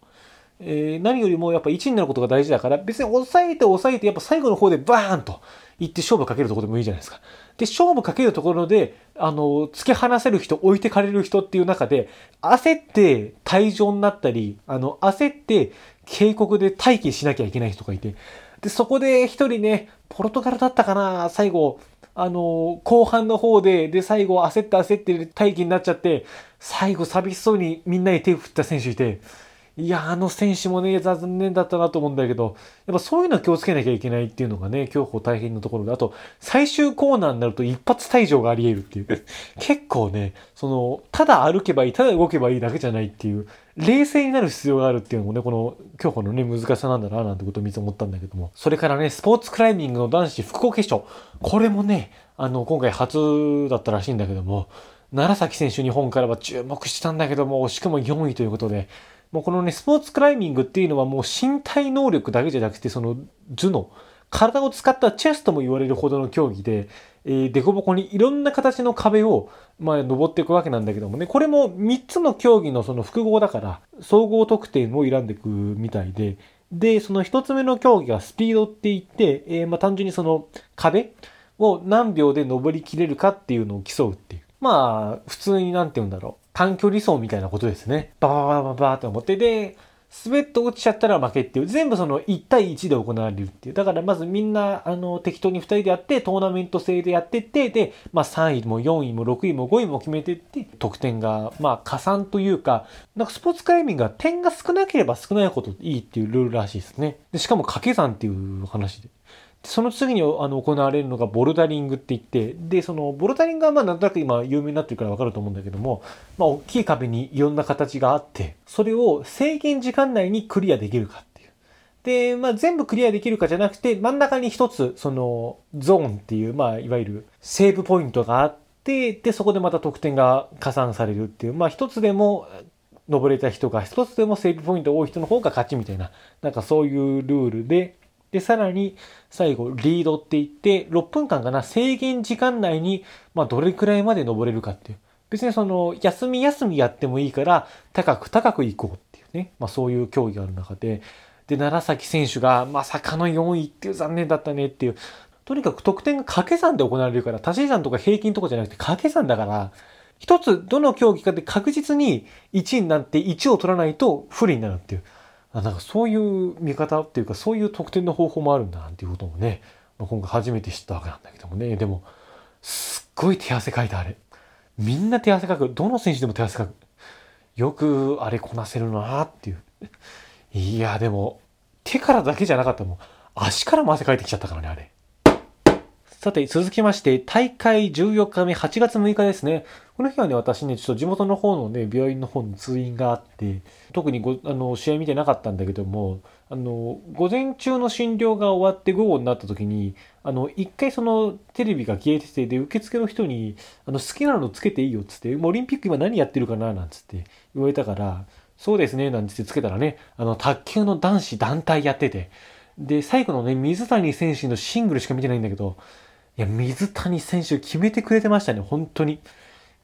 えー、何よりもやっぱ1になることが大事だから、別に抑えて抑えて、やっぱ最後の方でバーンと行って勝負かけるところでもいいじゃないですか。で、勝負かけるところで、あの、突き放せる人、置いてかれる人っていう中で、焦って退場になったり、あの、焦って警告で待機しなきゃいけない人がいて、で、そこで一人ね、ポルトガルだったかな、最後、あの、後半の方で、で、最後焦って焦って待機になっちゃって、最後寂しそうにみんなに手を振った選手いて、いや、あの選手もね、残念だったなと思うんだけど、やっぱそういうのは気をつけなきゃいけないっていうのがね、競歩大変なところで、あと、最終コーナーになると一発退場があり得るっていう。結構ね、その、ただ歩けばいい、ただ動けばいいだけじゃないっていう、冷静になる必要があるっていうのもね、この競歩のね、難しさなんだな、なんてことを見て思ったんだけども。それからね、スポーツクライミングの男子複合決勝。これもね、あの、今回初だったらしいんだけども、楢崎選手日本からは注目したんだけども、惜しくも4位ということで、もうこのね、スポーツクライミングっていうのはもう身体能力だけじゃなくて、その頭脳、体を使ったチェスとも言われるほどの競技で、えー、デコボコにいろんな形の壁を、まあ、登っていくわけなんだけどもね、これも3つの競技のその複合だから、総合得点を選んでいくみたいで、で、その1つ目の競技がスピードって言って、えー、まあ単純にその壁を何秒で登りきれるかっていうのを競うっていう。まあ、普通になんて言うんだろう。短距離走みたいなことですね。バババババーって思って、で、滑って落ちちゃったら負けっていう、全部その1対1で行われるっていう。だからまずみんな、あの、適当に2人でやって、トーナメント制でやってって、で、まあ3位も4位も6位も5位も決めてって、得点が、まあ加算というか、なんかスポーツクライミングは点が少なければ少ないほどいいっていうルールらしいですね。でしかも掛け算っていう話で。その次にあの行われるのがボルダリングって言って、で、そのボルダリングはまあなんとなく今有名になってるからわかると思うんだけども、まあ大きい壁にいろんな形があって、それを制限時間内にクリアできるかっていう。で、まあ全部クリアできるかじゃなくて、真ん中に一つ、そのゾーンっていう、まあいわゆるセーブポイントがあって、で、そこでまた得点が加算されるっていう、まあ一つでも登れた人が一つでもセーブポイント多い人の方が勝ちみたいな、なんかそういうルールで、で、さらに最後、リードって言って、6分間かな、制限時間内に、まあ、どれくらいまで登れるかっていう。別にその、休み休みやってもいいから、高く高く行こうっていうね。まあ、そういう競技がある中で、で、楢崎選手が、まさかの4位っていう残念だったねっていう。とにかく得点が掛け算で行われるから、足し算とか平均とかじゃなくて掛け算だから、一つどの競技かで確実に1位になって1を取らないと不利になるっていう。あなんかそういう見方っていうかそういう得点の方法もあるんだなんていうこともね、まあ、今回初めて知ったわけなんだけどもね。でもすっごい手汗かいたあれ。みんな手汗かく。どの選手でも手汗かく。よくあれこなせるなっていう。いやでも手からだけじゃなかった。もん足からも汗かいてきちゃったからねあれ。さて、続きまして、大会14日目、8月6日ですね。この日はね、私ね、ちょっと地元の方のね、病院の方に通院があって、特にごあの試合見てなかったんだけども、あの、午前中の診療が終わって午後になった時に、あの、一回そのテレビが消えてて、で、受付の人に、あの、好きなのつけていいよっつって、もうオリンピック今何やってるかななんつって言われたから、そうですね、なんつってつけたらね、あの、卓球の男子団体やってて、で、最後のね、水谷選手のシングルしか見てないんだけど、いや、水谷選手決めてくれてましたね、本当に。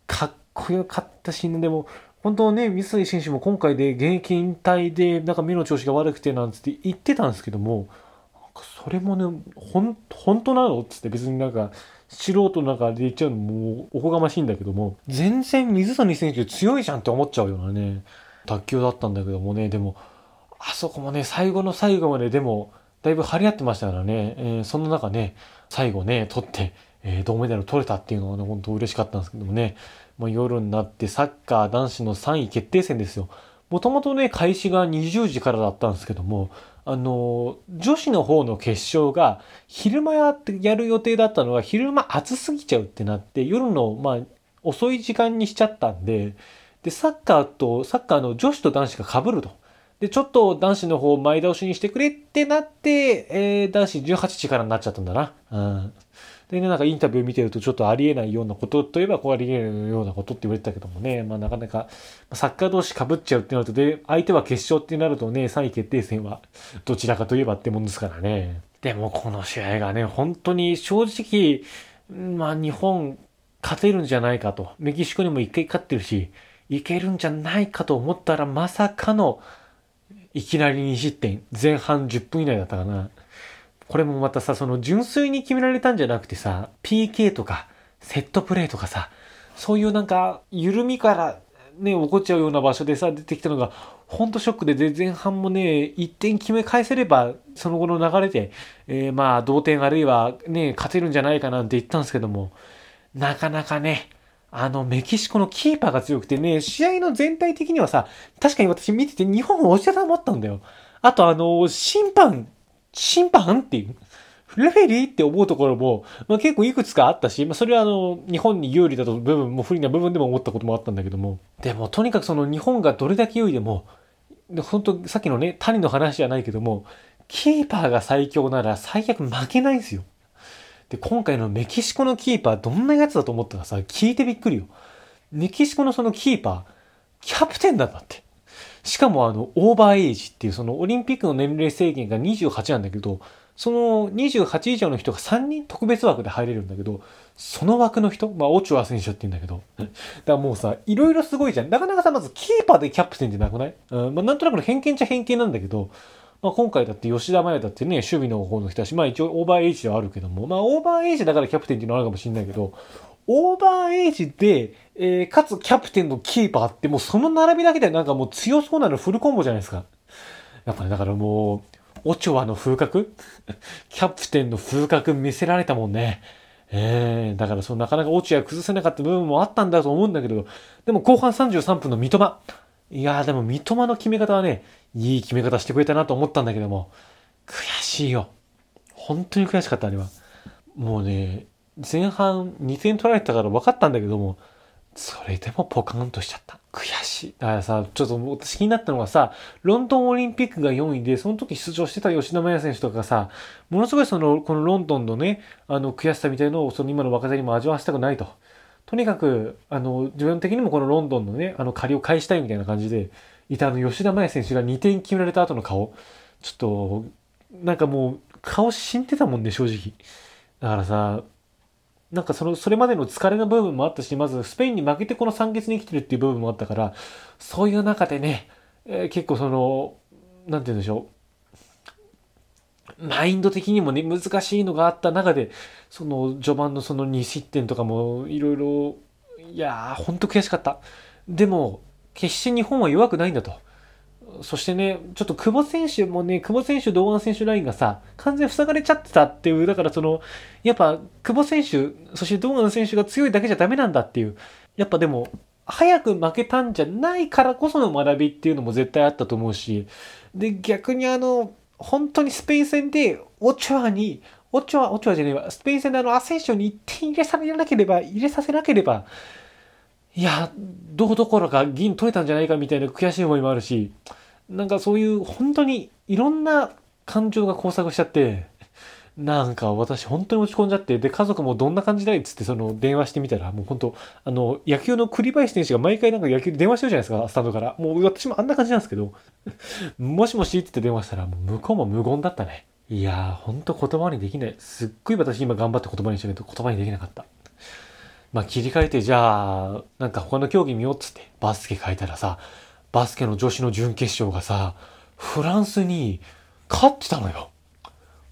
かっこよかったし、でも、本当ね、水谷選手も今回で現役引退で、なんか目の調子が悪くてなんつって言ってたんですけども、それもね、ほん、本当なのつって別になんか、素人なんかで言っちゃうのもおこがましいんだけども、全然水谷選手強いじゃんって思っちゃうようなね、卓球だったんだけどもね、でも、あそこもね、最後の最後まででも、だいぶ張り合ってましたからね、えー、その中ね、最後ね、取って、えー、銅メダル取れたっていうのはね、本当嬉しかったんですけどもね、まあ、夜になってサッカー男子の3位決定戦ですよ。もともとね、開始が20時からだったんですけども、あの、女子の方の決勝が昼間やってやる予定だったのが昼間暑すぎちゃうってなって、夜の、まあ、遅い時間にしちゃったんで、で、サッカーと、サッカーの女子と男子が被ると。で、ちょっと男子の方前倒しにしてくれってなって、えー、男子18時からになっちゃったんだな。うん。でね、なんかインタビュー見てるとちょっとありえないようなことといえばこうありえないようなことって言われてたけどもね、まあなかなかサッカー同士被っちゃうってなると、で、相手は決勝ってなるとね、3位決定戦はどちらかといえばってもんですからね。でもこの試合がね、本当に正直、まあ日本勝てるんじゃないかと。メキシコにも一回勝ってるし、いけるんじゃないかと思ったらまさかのいきなり2失点。前半10分以内だったかな。これもまたさ、その純粋に決められたんじゃなくてさ、PK とか、セットプレーとかさ、そういうなんか、緩みからね、起こっちゃうような場所でさ、出てきたのが、ほんとショックで、で、前半もね、1点決め返せれば、その後の流れで、えー、まあ、同点あるいはね、勝てるんじゃないかなんて言ったんですけども、なかなかね、あの、メキシコのキーパーが強くてね、試合の全体的にはさ、確かに私見てて日本を押してたと思ったんだよ。あとあの、審判審判っていう。レフェリーって思うところも、まあ、結構いくつかあったし、まあ、それはあの、日本に有利だと部分も不利な部分でも思ったこともあったんだけども。でも、とにかくその日本がどれだけ良いでも、本当さっきのね、谷の話じゃないけども、キーパーが最強なら最悪負けないんですよ。で、今回のメキシコのキーパーどんなやつだと思ったらさ、聞いてびっくりよ。メキシコのそのキーパー、キャプテンだったって。しかもあの、オーバーエイジっていうそのオリンピックの年齢制限が28なんだけど、その28以上の人が3人特別枠で入れるんだけど、その枠の人、まあ、オチュア選手って言うんだけど、だからもうさ、いろいろすごいじゃん。なかなかさ、まずキーパーでキャプテンってなくない？うん、まあ、なんとなくの偏見っちゃ偏見なんだけど、まあ、今回だって吉田麻也だってね、守備の方の人だし、まあ一応オーバーエイジではあるけども、まあオーバーエイジだからキャプテンっていうのはあるかもしれないけど、オーバーエイジで、えー、かつキャプテンのキーパーってもうその並びだけでなんかもう強そうなのフルコンボじゃないですか。やっぱね、だからもう、オチョアの風格？キャプテンの風格見せられたもんね。ええー、だからそのなかなかオチョア崩せなかった部分もあったんだと思うんだけど、でも後半33分の三笘。いやーでも三笘の決め方はね、いい決め方してくれたなと思ったんだけども、悔しいよ。本当に悔しかった、あれは。もうね、前半2点取られたから分かったんだけども、それでもポカンとしちゃった。悔しい。だからさ、ちょっと私気になったのはさ、ロンドンオリンピックが4位で、その時出場してた吉田麻也選手とかさ、ものすごいその、このロンドンのね、あの、悔しさみたいのを、その今の若手にも味わわせたくないと。とにかく、あの、自分的にもこのロンドンのね、あの、借りを返したいみたいな感じで、いたあの、吉田麻也選手が2点決められた後の顔。ちょっと、なんかもう、顔死んでたもんね、正直。だからさ、なんかその、それまでの疲れの部分もあったし、まずスペインに負けてこの3月に来てるっていう部分もあったから、そういう中でね、えー、結構その、なんて言うんでしょう。マインド的にもね、難しいのがあった中で、その序盤のその2失点とかもいろいろ、いやー、ほんと悔しかった。でも、決して日本は弱くないんだと。そしてね、ちょっと久保選手もね、久保選手、堂安選手ラインがさ、完全塞がれちゃってたっていう、だからその、やっぱ久保選手、そして堂安選手が強いだけじゃダメなんだっていう、やっぱでも、早く負けたんじゃないからこその学びっていうのも絶対あったと思うし、で、逆にあの、本当にスペイン戦で、オチョアに、オチョア、オチョアじゃねえわ、スペイン戦であのアセンションに1点入れさせなければ、入れさせなければ、いや、どうどころか銀取れたんじゃないかみたいな悔しい思いもあるし、なんかそういう本当にいろんな感情が交錯しちゃって、なんか私本当に落ち込んじゃって、で、家族もどんな感じだいっつってその電話してみたら、もう本当、あの、野球の栗林選手が毎回なんか野球電話してるじゃないですか、スタンドから。もう私もあんな感じなんですけど、もしもしって言って電話したら、もう向こうも無言だったね。いやー、ほんと言葉にできない。すっごい私今頑張って言葉にしたけど、言葉にできなかった。まあ切り替えて、じゃあ、なんか他の競技見ようっつって、バスケ書いたらさ、バスケの女子の準決勝がさ、フランスに勝ってたのよ。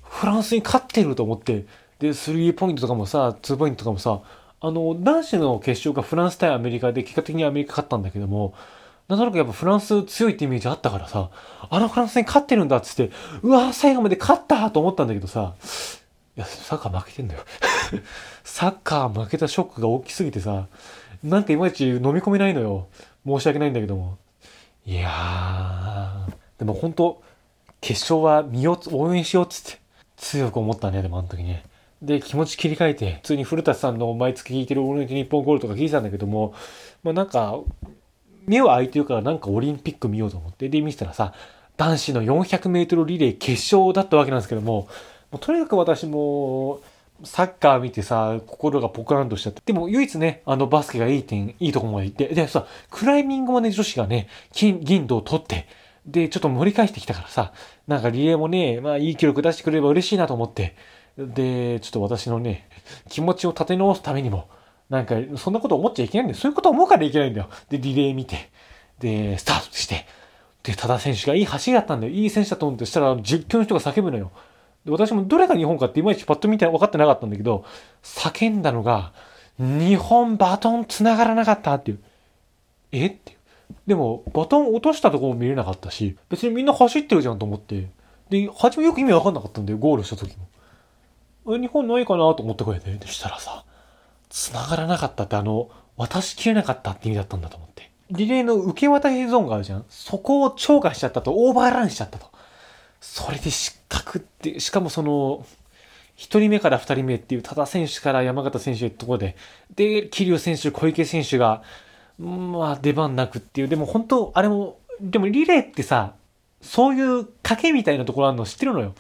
フランスに勝ってると思って、で、スリーポイントとかもさ、ツーポイントとかもさ、あの、男子の決勝がフランス対アメリカで、結果的にアメリカ勝ったんだけども、なんとなくやっぱフランス強いってイメージあったからさ、あのフランスに勝ってるんだっつって、うわ最後まで勝ったと思ったんだけどさ、や、サッカー負けてんだよ。サッカー負けたショックが大きすぎてさ、なんかいまいち飲み込めないのよ。申し訳ないんだけども。いやー、でも本当決勝は見よう、応援しようっつって、強く思ったね、でもあの時ね。で、気持ち切り替えて、普通に古田さんの毎月聞いてるオールナイトニッポンゴールとか聞いてたんだけども、まあなんか、目は開いてるからなんかオリンピック見ようと思って、で、見せたらさ、男子の400メートルリレー決勝だったわけなんですけども、もうとにかく私も、サッカー見てさ、心がポカーンとしちゃって。でも唯一ね、あのバスケがいい点、いいとこまで行って。でさ、クライミングもね、女子がね、金、銀銅を取って、で、ちょっと盛り返してきたからさ、なんかリレーもね、まあいい記録出してくれれば嬉しいなと思って、で、ちょっと私のね、気持ちを立て直すためにも、なんか、そんなこと思っちゃいけないんだよ。そういうこと思うからいけないんだよ。で、リレー見て、で、スタートして、で、多田選手がいい走りだったんだよ。いい選手だと思って、したら、実況の人が叫ぶのよ。で私もどれが日本かっていまいちパッと見て分かってなかったんだけど、叫んだのが、日本バトン繋がらなかったっていう。え？っていう。でも、バトン落としたとこも見れなかったし、別にみんな走ってるじゃんと思って。で、初めよく意味わかんなかったんだよ、ゴールした時も。日本ないかなと思ってこうやって。でしたらさ、繋がらなかったってあの、渡しきれなかったって意味だったんだと思って。リレーの受け渡しゾーンがあるじゃん。そこを超過しちゃったと、オーバーランしちゃったと。それで失格って、しかもその、1人目から2人目っていう多田選手から山形選手ってところで、で、桐生選手、小池選手が、まあ出番なくっていう、でも本当、あれも、でもリレーってさ、そういう賭けみたいなところあるの知ってるのよ。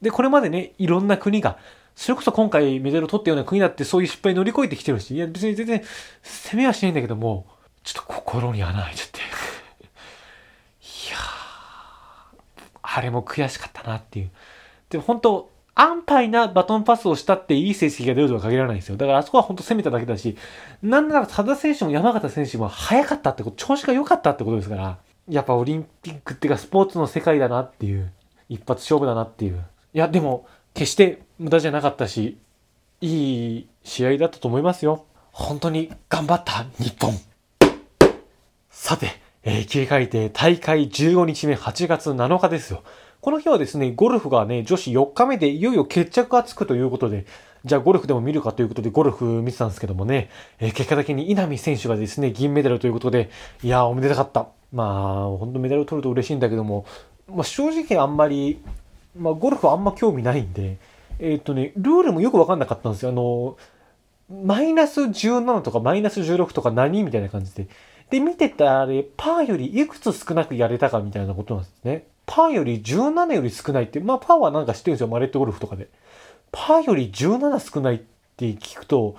で、これまでね、いろんな国が、それこそ今回メダルを取ったような国だってそういう失敗乗り越えてきてるし、いや別に全然攻めはしないんだけども、ちょっと心に穴開いちゃって。いやあれも悔しかったなっていう。でも本当、安牌なバトンパスをしたっていい成績が出るとは限らないんですよ。だからあそこは本当攻めただけだし、なんなら多田選手も山形選手も早かったってこと、調子が良かったってことですから、やっぱオリンピックっていうかスポーツの世界だなっていう、一発勝負だなっていう。いや、でも、決して無駄じゃなかったし、いい試合だったと思いますよ。本当に頑張った日本。さて、えー、切り替えて大会15日目8月7日ですよ。この日はですね、ゴルフがね、女子4日目でいよいよ決着がつくということで、じゃあゴルフでも見るかということでゴルフ見てたんですけどもね、えー、結果的に稲見選手がですね、銀メダルということで、いやーおめでたかった。まあ、本当メダル取ると嬉しいんだけども、まあ正直あんまり、まあゴルフはあんま興味ないんで、えー、っとね、ルールもよくわかんなかったんですよ。あの、マイナス17とかマイナス16とか何みたいな感じで。で、見てたあれ、パーよりいくつ少なくやれたかみたいなことなんですね。パーより17より少ないって、まあパーはなんか知ってるんですよ、マレットゴルフとかで。パーより17少ないって聞くと、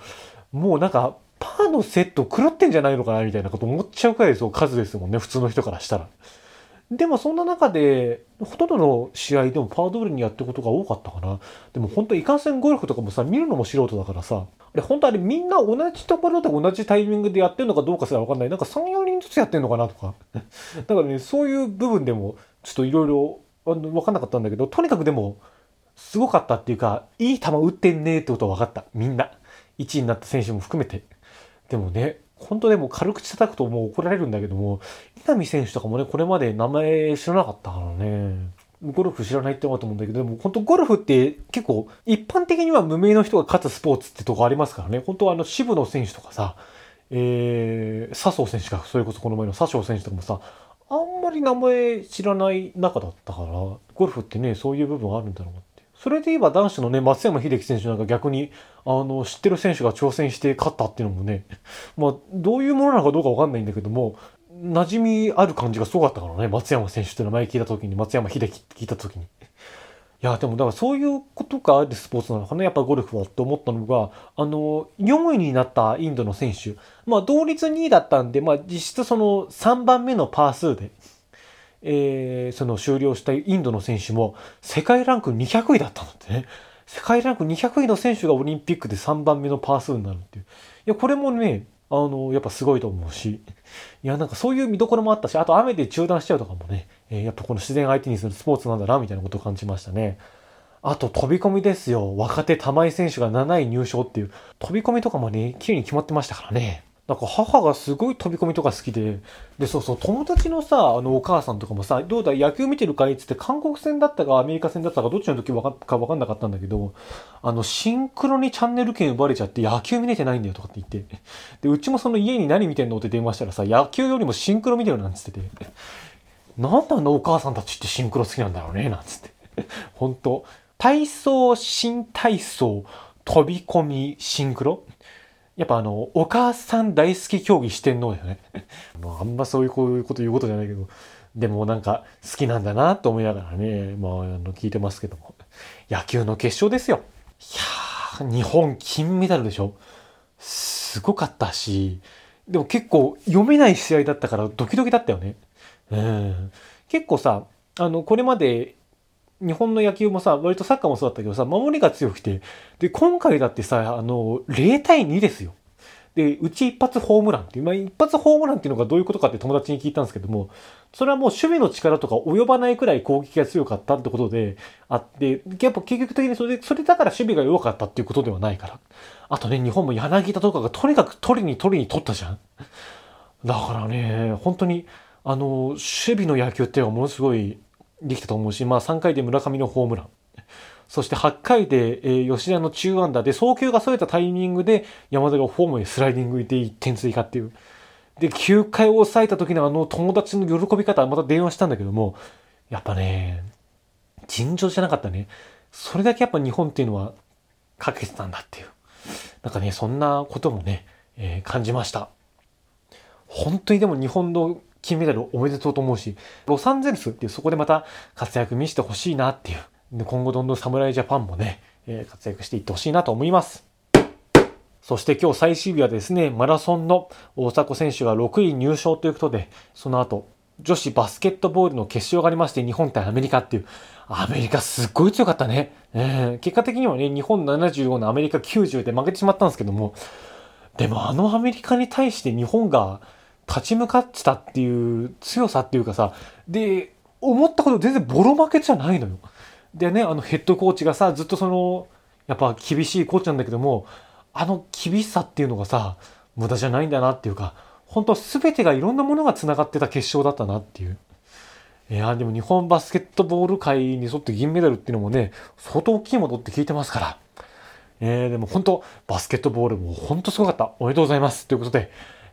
もうなんか、パーのセット狂ってんじゃないのかなみたいなこと思っちゃうくらいですよ、数ですもんね、普通の人からしたら。でもそんな中で、ほとんどの試合でもパワー通りにやってることが多かったかな。でも本当いかんせんゴルフとかもさ、見るのも素人だからさ、で本当あれみんな同じところで同じタイミングでやってるのかどうかすらわかんない。なんか3、4人ずつやってんのかなとか。だからね、そういう部分でもちょっといろいろわかんなかったんだけど、とにかくでも、すごかったっていうか、いい球打ってんねーってことは分かった。みんな。1位になった選手も含めて。でもね、本当でも軽口叩くともう怒られるんだけども、稲見選手とかもね、これまで名前知らなかったからね。ゴルフ知らないって思うと思うんだけど、でも本当ゴルフって結構一般的には無名の人が勝つスポーツってとこありますからね。本当はあの渋野選手とかさ、えー、笹生選手が、それこそこの前の笹生選手とかもさ、あんまり名前知らない中だったから、ゴルフってね、そういう部分あるんだろう。それで言えば男子のね、松山英樹選手なんか逆に、あの、知ってる選手が挑戦して勝ったっていうのもね、まあ、どういうものなのかどうかわかんないんだけども、馴染みある感じがすごかったからね、松山選手って名前聞いた時に、松山英樹って聞いた時に。いや、でもだからそういうことがあるスポーツなのかな、やっぱゴルフはって思ったのが、あの、4位になったインドの選手、まあ同率2位だったんで、まあ実質その3番目のパー数で、えー、その終了したインドの選手も世界ランク200位だったのってね。世界ランク200位の選手がオリンピックで3番目のパー数になるっていう。いや、これもね、あの、やっぱすごいと思うし。いや、なんかそういう見どころもあったし、あと雨で中断しちゃうとかもね、えー、やっぱこの自然相手にするスポーツなんだな、みたいなことを感じましたね。あと飛び込みですよ。若手玉井選手が7位入賞っていう。飛び込みとかもね、綺麗に決まってましたからね。なんか母がすごい飛び込みとか好きで、で、そうそう、友達のさ、あのお母さんとかもさ、どうだ、野球見てるかいっつって韓国戦だったかアメリカ戦だったかどっちの時わかかわかんなかったんだけど、あの、シンクロにチャンネル権奪われちゃって野球見れてないんだよとかって言って、で、うちもその家に何見てんのって電話したらさ、野球よりもシンクロ見てるなんつってて、なんであのお母さんたちってシンクロ好きなんだろうね、なんつって。本当。体操、新体操、飛び込み、シンクロ。やっぱあの、お母さん大好き競技してんのだよね。ま あ、あんまそういうこと言うことじゃないけど、でもなんか好きなんだなと思いながらね、まあ、あの、聞いてますけども。野球の決勝ですよ。いやー、日本金メダルでしょすごかったし、でも結構読めない試合だったからドキドキだったよね。うん。結構さ、あの、これまで日本の野球もさ、割とサッカーもそうだったけどさ、守りが強くて、で、今回だってさ、あの、0対2ですよ。で、うち一発ホームランっていう、まあ、一発ホームランっていうのがどういうことかって友達に聞いたんですけども、それはもう守備の力とか及ばないくらい攻撃が強かったってことであって、やっぱ結局的にそれで、それだから守備が弱かったっていうことではないから。あとね、日本も柳田とかがとにかく取りに取りに取ったじゃん。だからね、本当に、あの、守備の野球っていうのはものすごいできたと思うし、まあ3回で村上のホームラン。そして8回で、え、吉田の中安打で送球がそれたタイミングで山田がホームへスライディングで1点追加っていう。で、9回を抑えた時のあの友達の喜び方、また電話したんだけども、やっぱね、尋常じゃなかったね。それだけやっぱ日本っていうのはかけてたんだっていう。なんかね、そんなこともね、えー、感じました。本当にでも日本の金メダルおめでとうと思うし、ロサンゼルスっていうそこでまた活躍見せてほしいなっていう。今後どんどん侍ジャパンもね、えー、活躍していってほしいなと思います。そして今日最終日はですね、マラソンの大迫選手が6位入賞ということで、その後、女子バスケットボールの決勝がありまして、日本対アメリカっていう、アメリカすっごい強かったね。えー、結果的にはね、日本75のアメリカ90で負けてしまったんですけども、でもあのアメリカに対して日本が立ち向かってたっていう強さっていうかさ、で、思ったこと全然ボロ負けじゃないのよ。でね、あのヘッドコーチがさ、ずっとその、やっぱ厳しいコーチなんだけども、あの厳しさっていうのがさ、無駄じゃないんだなっていうか、本当全てがいろんなものが繋がってた決勝だったなっていう。いや、でも日本バスケットボール界に沿って銀メダルっていうのもね、相当大きいものって聞いてますから。えー、でも本当、バスケットボールも本当すごかった。おめでとうございます。ということで、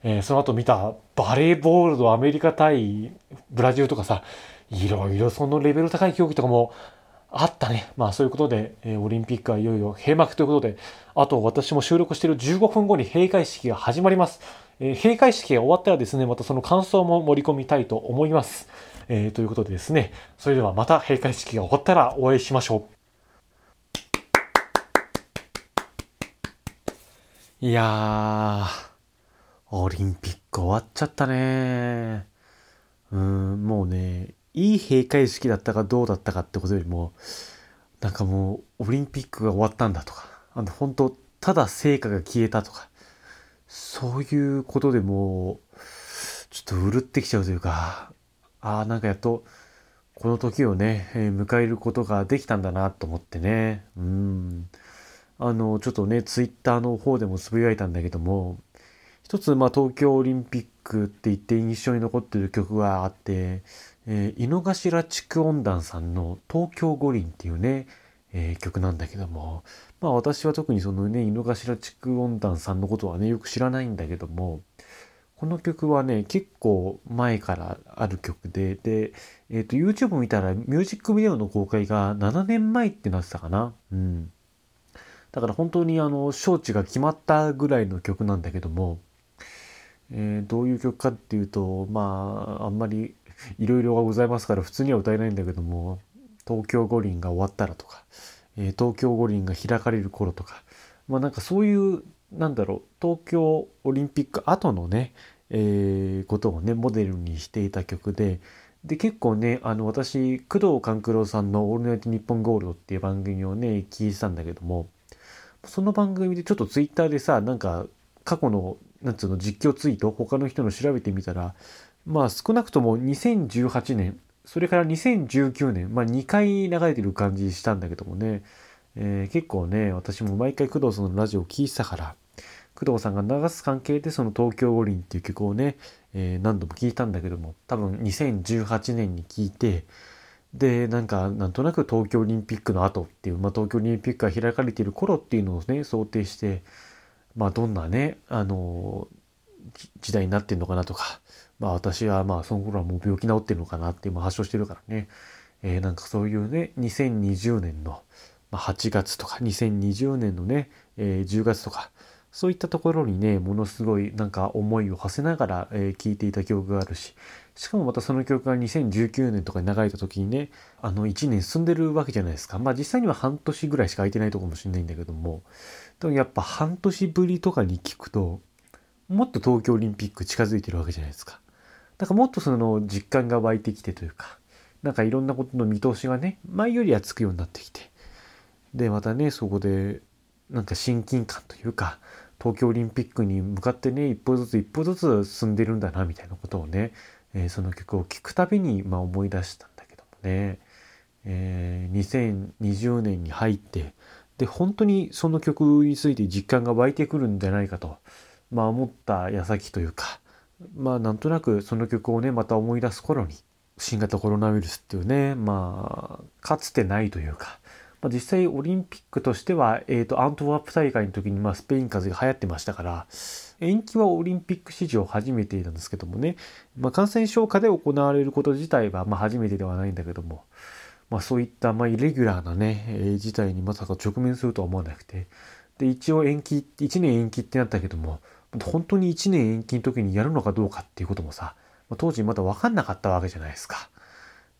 えー、その後見たバレーボールのアメリカ対ブラジルとかさ、いろいろそのレベル高い競技とかもあったね。まあそういうことで、えー、オリンピックはいよいよ閉幕ということで、あと私も収録している15分後に閉会式が始まります。えー、閉会式が終わったらですね、またその感想も盛り込みたいと思います。えー、ということでですね、それではまた閉会式が終わったらお会いしましょう。いやー、オリンピック終わっちゃったね。うん、もうね、いい閉会式だったかどうだったかってことよりも、なんかもう、オリンピックが終わったんだとか、あの、本当ただ成果が消えたとか、そういうことでもう、ちょっとうるってきちゃうというか、ああ、なんかやっと、この時をね、えー、迎えることができたんだなと思ってね。うん。あの、ちょっとね、ツイッターの方でもつぶやいたんだけども、一つ、まあ、東京オリンピックって言って印象に残ってる曲があって、えー、井の頭地区温暖さんの東京五輪っていうね、えー、曲なんだけども、まあ私は特にそのね、井の頭地区温暖さんのことはね、よく知らないんだけども、この曲はね、結構前からある曲で、で、えっ、ー、と、YouTube 見たらミュージックビデオの公開が7年前ってなってたかな。うん。だから本当にあの、招致が決まったぐらいの曲なんだけども、えー、どういう曲かっていうと、まあ、あんまりいろいろございますから普通には歌えないんだけども、東京五輪が終わったらとか、えー、東京五輪が開かれる頃とか、まあなんかそういう、なんだろう、東京オリンピック後のね、えー、ことをね、モデルにしていた曲で、で、結構ね、あの、私、工藤官九郎さんのオールナイトニッポンゴールドっていう番組をね、聞いてたんだけども、その番組でちょっとツイッターでさ、なんか、過去のなんつうの、実況ツイート、他の人の調べてみたら、まあ少なくとも2018年、それから2019年、まあ2回流れてる感じしたんだけどもね、えー、結構ね、私も毎回工藤さんのラジオを聞いてたから、工藤さんが流す関係でその東京五輪っていう曲をね、えー、何度も聞いたんだけども、多分2018年に聞いて、で、なんか、なんとなく東京オリンピックの後っていう、まあ、東京オリンピックが開かれている頃っていうのをね、想定して、まあ、どんなね、あの、時代になってんのかなとか、まあ、私はまあ、その頃はもう病気治ってるのかなって今発症してるからね、えー、なんかそういうね、2020年の8月とか、2020年のね、えー、10月とか、そういったところにね、ものすごいなんか思いを馳せながら、えー、聴いていた記憶があるし、しかもまたその曲が2019年とかに流れた時にね、あの1年進んでるわけじゃないですか。まあ実際には半年ぐらいしか空いてないとこかもしれないんだけども、でもやっぱ半年ぶりとかに聞くと、もっと東京オリンピック近づいてるわけじゃないですか。だからもっとその実感が湧いてきてというか、なんかいろんなことの見通しがね、前よりはつくようになってきて、で、またね、そこで、なんか親近感というか、東京オリンピックに向かってね、一歩ずつ一歩ずつ進んでるんだな、みたいなことをね、えー、その曲を聴くたびに、まあ、思い出したんだけどもね、えー、2020年に入って、で、本当にその曲について実感が湧いてくるんじゃないかと、まあ思った矢先というか、まあなんとなくその曲をね、また思い出す頃に、新型コロナウイルスっていうね、まあ、かつてないというか、まあ、実際オリンピックとしては、え、ー、と、アントワープ大会の時に、まあ、スペイン風邪が流行ってましたから、延期はオリンピック史上初めてなんですけどもね、まあ、感染症下で行われること自体は、まあ、初めてではないんだけども、まあ、そういった、まあ、イレギュラーなね、えー、事態にまさか直面するとは思わなくて、で、一応延期、1年延期ってなったけども、本当に1年延期の時にやるのかどうかっていうこともさ、まあ、当時まだ分かんなかったわけじゃないですか。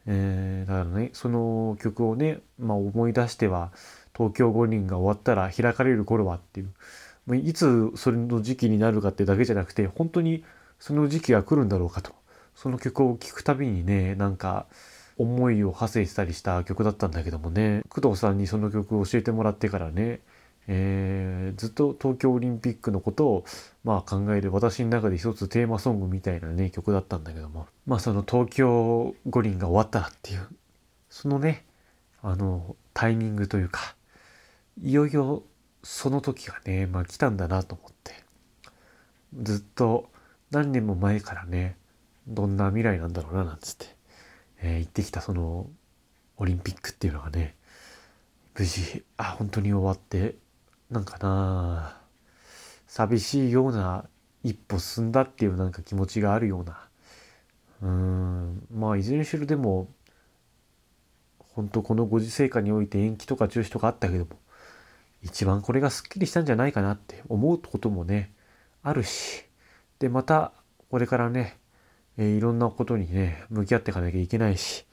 えー、だからね、その曲をね、まあ、思い出しては、東京五輪が終わったら開かれる頃はっていう、いつそれの時期になるかってだけじゃなくて、本当にその時期が来るんだろうかと。その曲を聴くたびにね、なんか、思いを馳せしたりした曲だったんだけどもね、工藤さんにその曲を教えてもらってからね、えー、ずっと東京オリンピックのことを、まあ、考える私の中で一つテーマソングみたいなね曲だったんだけども。まあその東京五輪が終わったらっていうそのねあのタイミングというかいよいよその時がね、まあ、来たんだなと思って。ずっと何年も前からねどんな未来なんだろうななんつって、えー、言ってきたそのオリンピックっていうのがね無事あ本当に終わってなんかな寂しいような一歩進んだっていうなんか気持ちがあるような。うんまあいずれにしろでも本当このご時世下において延期とか中止とかあったけども一番これがすっきりしたんじゃないかなって思うこともねあるしでまたこれからね、え、いろんなことにね向き合っていかなきゃいけないし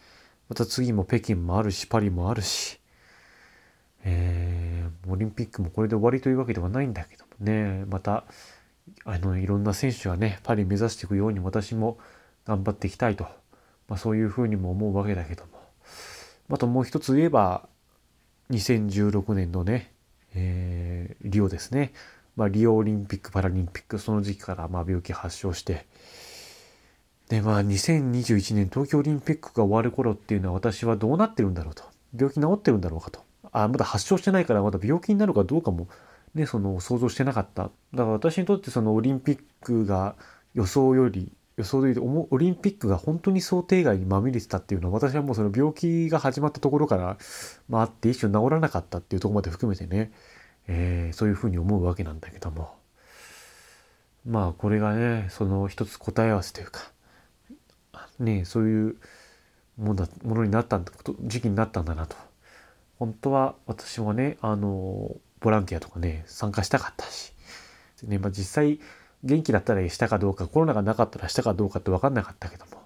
また次も北京もあるしパリもあるしえー、オリンピックもこれで終わりというわけではないんだけどもね、また、あの、いろんな選手がね、パリ目指していくように私も頑張っていきたいと、まあ、そういうふうにも思うわけだけども、あともう一つ言えば、2016年のね、えー、リオですね。まあ、リオオリンピック・パラリンピック、その時期からまあ病気発症して、で、まあ、2021年東京オリンピックが終わる頃っていうのは私はどうなってるんだろうと。病気治ってるんだろうかと。あ、まだ発症してないからまだ病気になるかどうかもね、その想像してなかった。だから私にとってそのオリンピックが予想より、予想で言うとオリンピックが本当に想定外にまみれてたっていうのは私はもうその病気が始まったところから、まああって一瞬治らなかったっていうとこまで含めてね、えー、そういうふうに思うわけなんだけども。まあこれがね、その一つ答え合わせというか、ね、そういうものものになったんだ、時期になったんだなと。本当は私もね、あの、ボランティアとかね、参加したかったし、ね、まあ、実際元気だったらしたかどうか、コロナがなかったらしたかどうかって分かんなかったけども、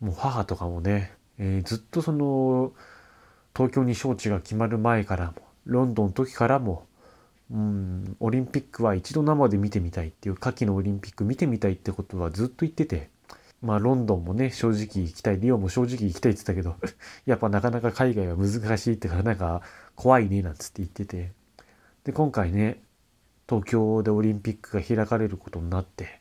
もう母とかもね、えー、ずっとその、東京に招致が決まる前からも、ロンドンの時からも、うん、オリンピックは一度生で見てみたいっていう、夏季のオリンピック見てみたいってことはずっと言ってて、まあロンドンもね、正直行きたい、リオも正直行きたいって言ってたけど、やっぱなかなか海外は難しいってからなんか怖いね、なんつって言ってて。で、今回ね、東京でオリンピックが開かれることになって、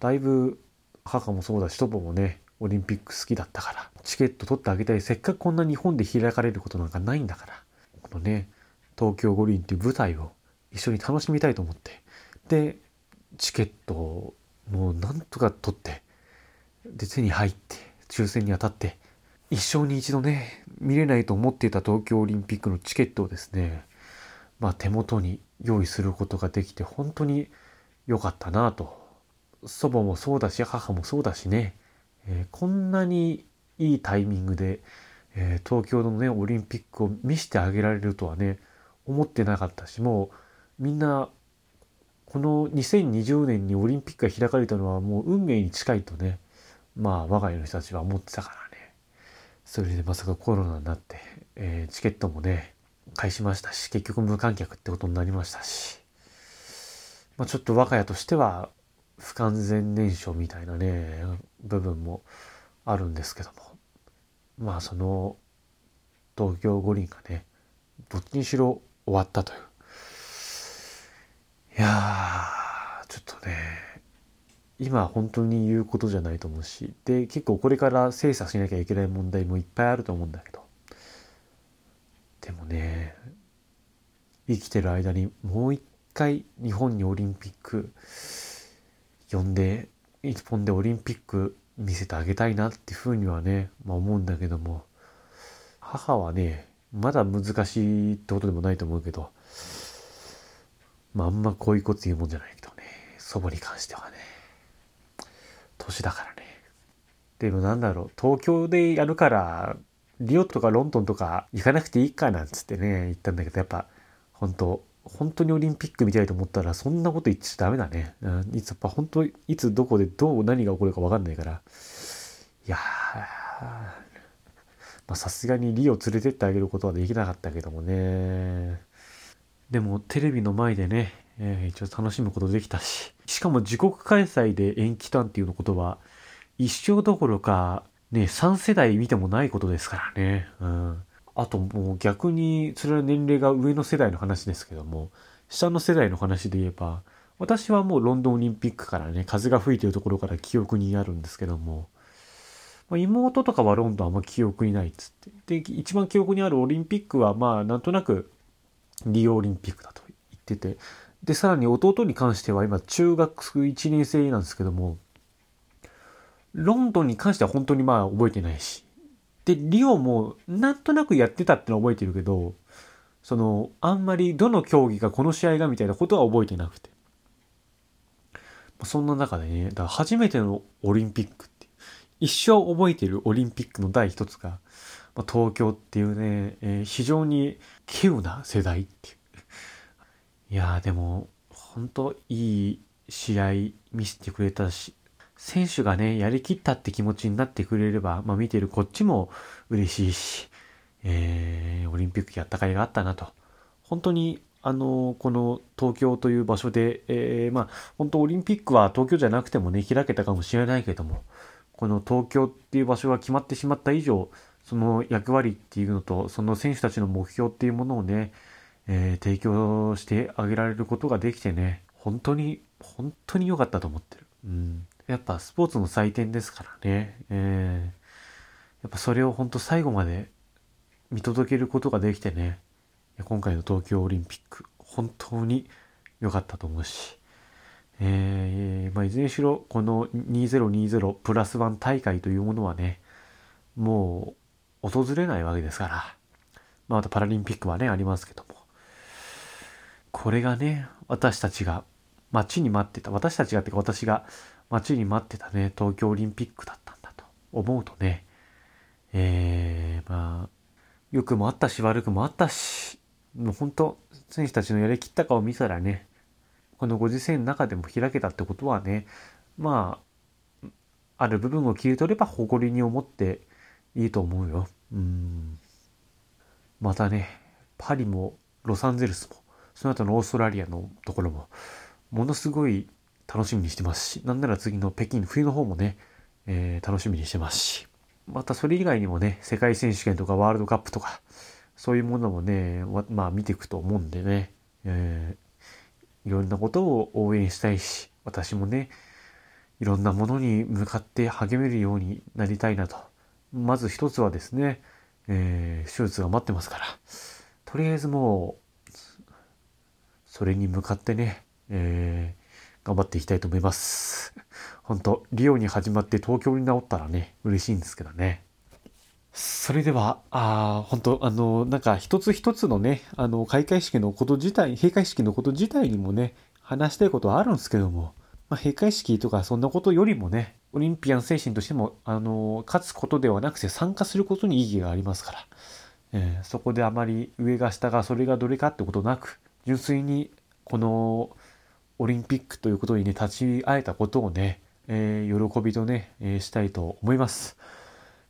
だいぶ母もそうだし、祖母もね、オリンピック好きだったから、チケット取ってあげたい。せっかくこんな日本で開かれることなんかないんだから、このね、東京五輪っていう舞台を一緒に楽しみたいと思って、でチケットをもうなんとか取ってで手に入って抽選に当たって一生に一度ね見れないと思っていた東京オリンピックのチケットをですねまあ手元に用意することができて本当に良かったなと。祖母もそうだし母もそうだしね、えー、こんなにいいタイミングで、えー、東京のねオリンピックを見せてあげられるとはね思ってなかったしもうみんなこの2020年にオリンピックが開かれたのはもう運命に近いとねまあ我が家の人たちは思ってたからね。それでまさかコロナになって、えー、チケットもね返しましたし結局無観客ってことになりましたし、まあ、ちょっと我が家としては不完全燃焼みたいなね部分もあるんですけども。まあその東京五輪がねどっちにしろ終わったという。いやーちょっとね今本当に言うことじゃないと思うしで結構これから精査しなきゃいけない問題もいっぱいあると思うんだけど。でもね生きてる間にもう一回日本にオリンピック呼んで一本でオリンピック見せてあげたいなっていうふうにはね、まあ、思うんだけども。母はねまだ難しいってことでもないと思うけどまああんまこういうこと言うもんじゃないけどね。祖母に関してはね。年だからねでもなんだろう東京でやるからリオとかロンドンとか行かなくていいかなんつってね言ったんだけどやっぱ本当本当にオリンピック見たいと思ったらそんなこと言っちゃダメだね。うん、いつやっぱ本当いつどこでどう何が起こるか分かんないから。いやまさすがにリオ連れてってあげることはできなかったけどもね。でもテレビの前でね、えー、一応楽しむことできたし。しかも自国開催で延期たんっていうのことは一生どころかね、3世代見てもないことですからね。うん。あともう逆に、それは年齢が上の世代の話ですけども、下の世代の話で言えば、私はもうロンドンオリンピックからね、風が吹いてるところから記憶にあるんですけども、まあ、妹とかはロンドンあんま記憶にないっつって。で、一番記憶にあるオリンピックはまあなんとなくリオオリンピックだと言ってて、で、さらに弟に関しては今中学1年生なんですけども、ロンドンに関しては本当にまあ覚えてないし、で、リオもなんとなくやってたってのは覚えてるけど、その、あんまりどの競技がこの試合がみたいなことは覚えてなくて。そんな中でね、だから初めてのオリンピックって、一生覚えてるオリンピックの第一つが、ま、東京っていうね、えー、非常に稀有な世代っていう。いやでも、本当いい試合見せてくれたし、選手がね、やりきったって気持ちになってくれれば、まあ見てるこっちも嬉しいし、えー、オリンピックやった甲斐があったなと。本当に、あの、この東京という場所で、えー、まあ、本当オリンピックは東京じゃなくてもね、開けたかもしれないけども、この東京っていう場所が決まってしまった以上、その役割っていうのと、その選手たちの目標っていうものをね、えー、提供してあげられることができてね、本当に、本当に良かったと思ってる。うん。やっぱスポーツの祭典ですからね。えー、やっぱそれを本当最後まで見届けることができてね、今回の東京オリンピック、本当に良かったと思うし、えー、まあ、いずれにしろ、この2020プラスワン大会というものはね、もう訪れないわけですから、まあ、またパラリンピックはね、ありますけども、これがね、私たちが待ちに待ってた、私たちがってか私が待ちに待ってたね、東京オリンピックだったんだと思うとね、えー、まあ、良くもあったし悪くもあったし、もう本当、選手たちのやりきったかを見たらね、このご時世の中でも開けたってことはね、まあ、ある部分を切り取れば誇りに思っていいと思うよ。うん。またね、パリもロサンゼルスも、その後のオーストラリアのところも、ものすごい楽しみにしてますし、なんなら次の北京冬の方もね、えー、楽しみにしてますし、またそれ以外にもね、世界選手権とかワールドカップとか、そういうものもね、まあ見ていくと思うんでね、えー、いろんなことを応援したいし、私もね、いろんなものに向かって励めるようになりたいなと。まず一つはですね、えー、手術が待ってますから、とりあえずもう、それに向かってね、えー、頑張っていきたいと思います。本当リオに始まって東京に治ったらね、嬉しいんですけどね。それでは、あ本当あの、なんか一つ一つのね、あの、開会式のこと自体、閉会式のこと自体にもね、話したいことはあるんですけども、まあ、閉会式とかそんなことよりもね、オリンピアン精神としても、あの、勝つことではなくて参加することに意義がありますから、えー、そこであまり上が下がそれがどれかってことなく、純粋にこのオリンピックということにね、立ち会えたことをね、えー、喜びとね、えー、したいと思います。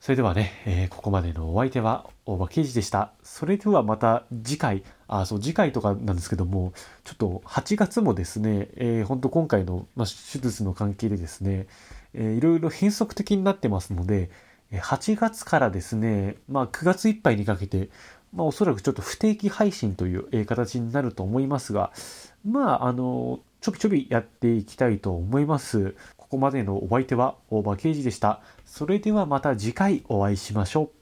それではね、えー、ここまでのお相手は大場刑事でした。それではまた次回、あ、そう、次回とかなんですけども、ちょっと8月もですね、えー、本当今回の、まあ、手術の関係でですね、えー、いろいろ変則的になってますので、8月からですね、まあ9月いっぱいにかけて、まあおそらくちょっと不定期配信という形になると思いますが、まああの、ちょびちょびやっていきたいと思います。ここまでのお相手は大場刑事でした。それではまた次回お会いしましょう。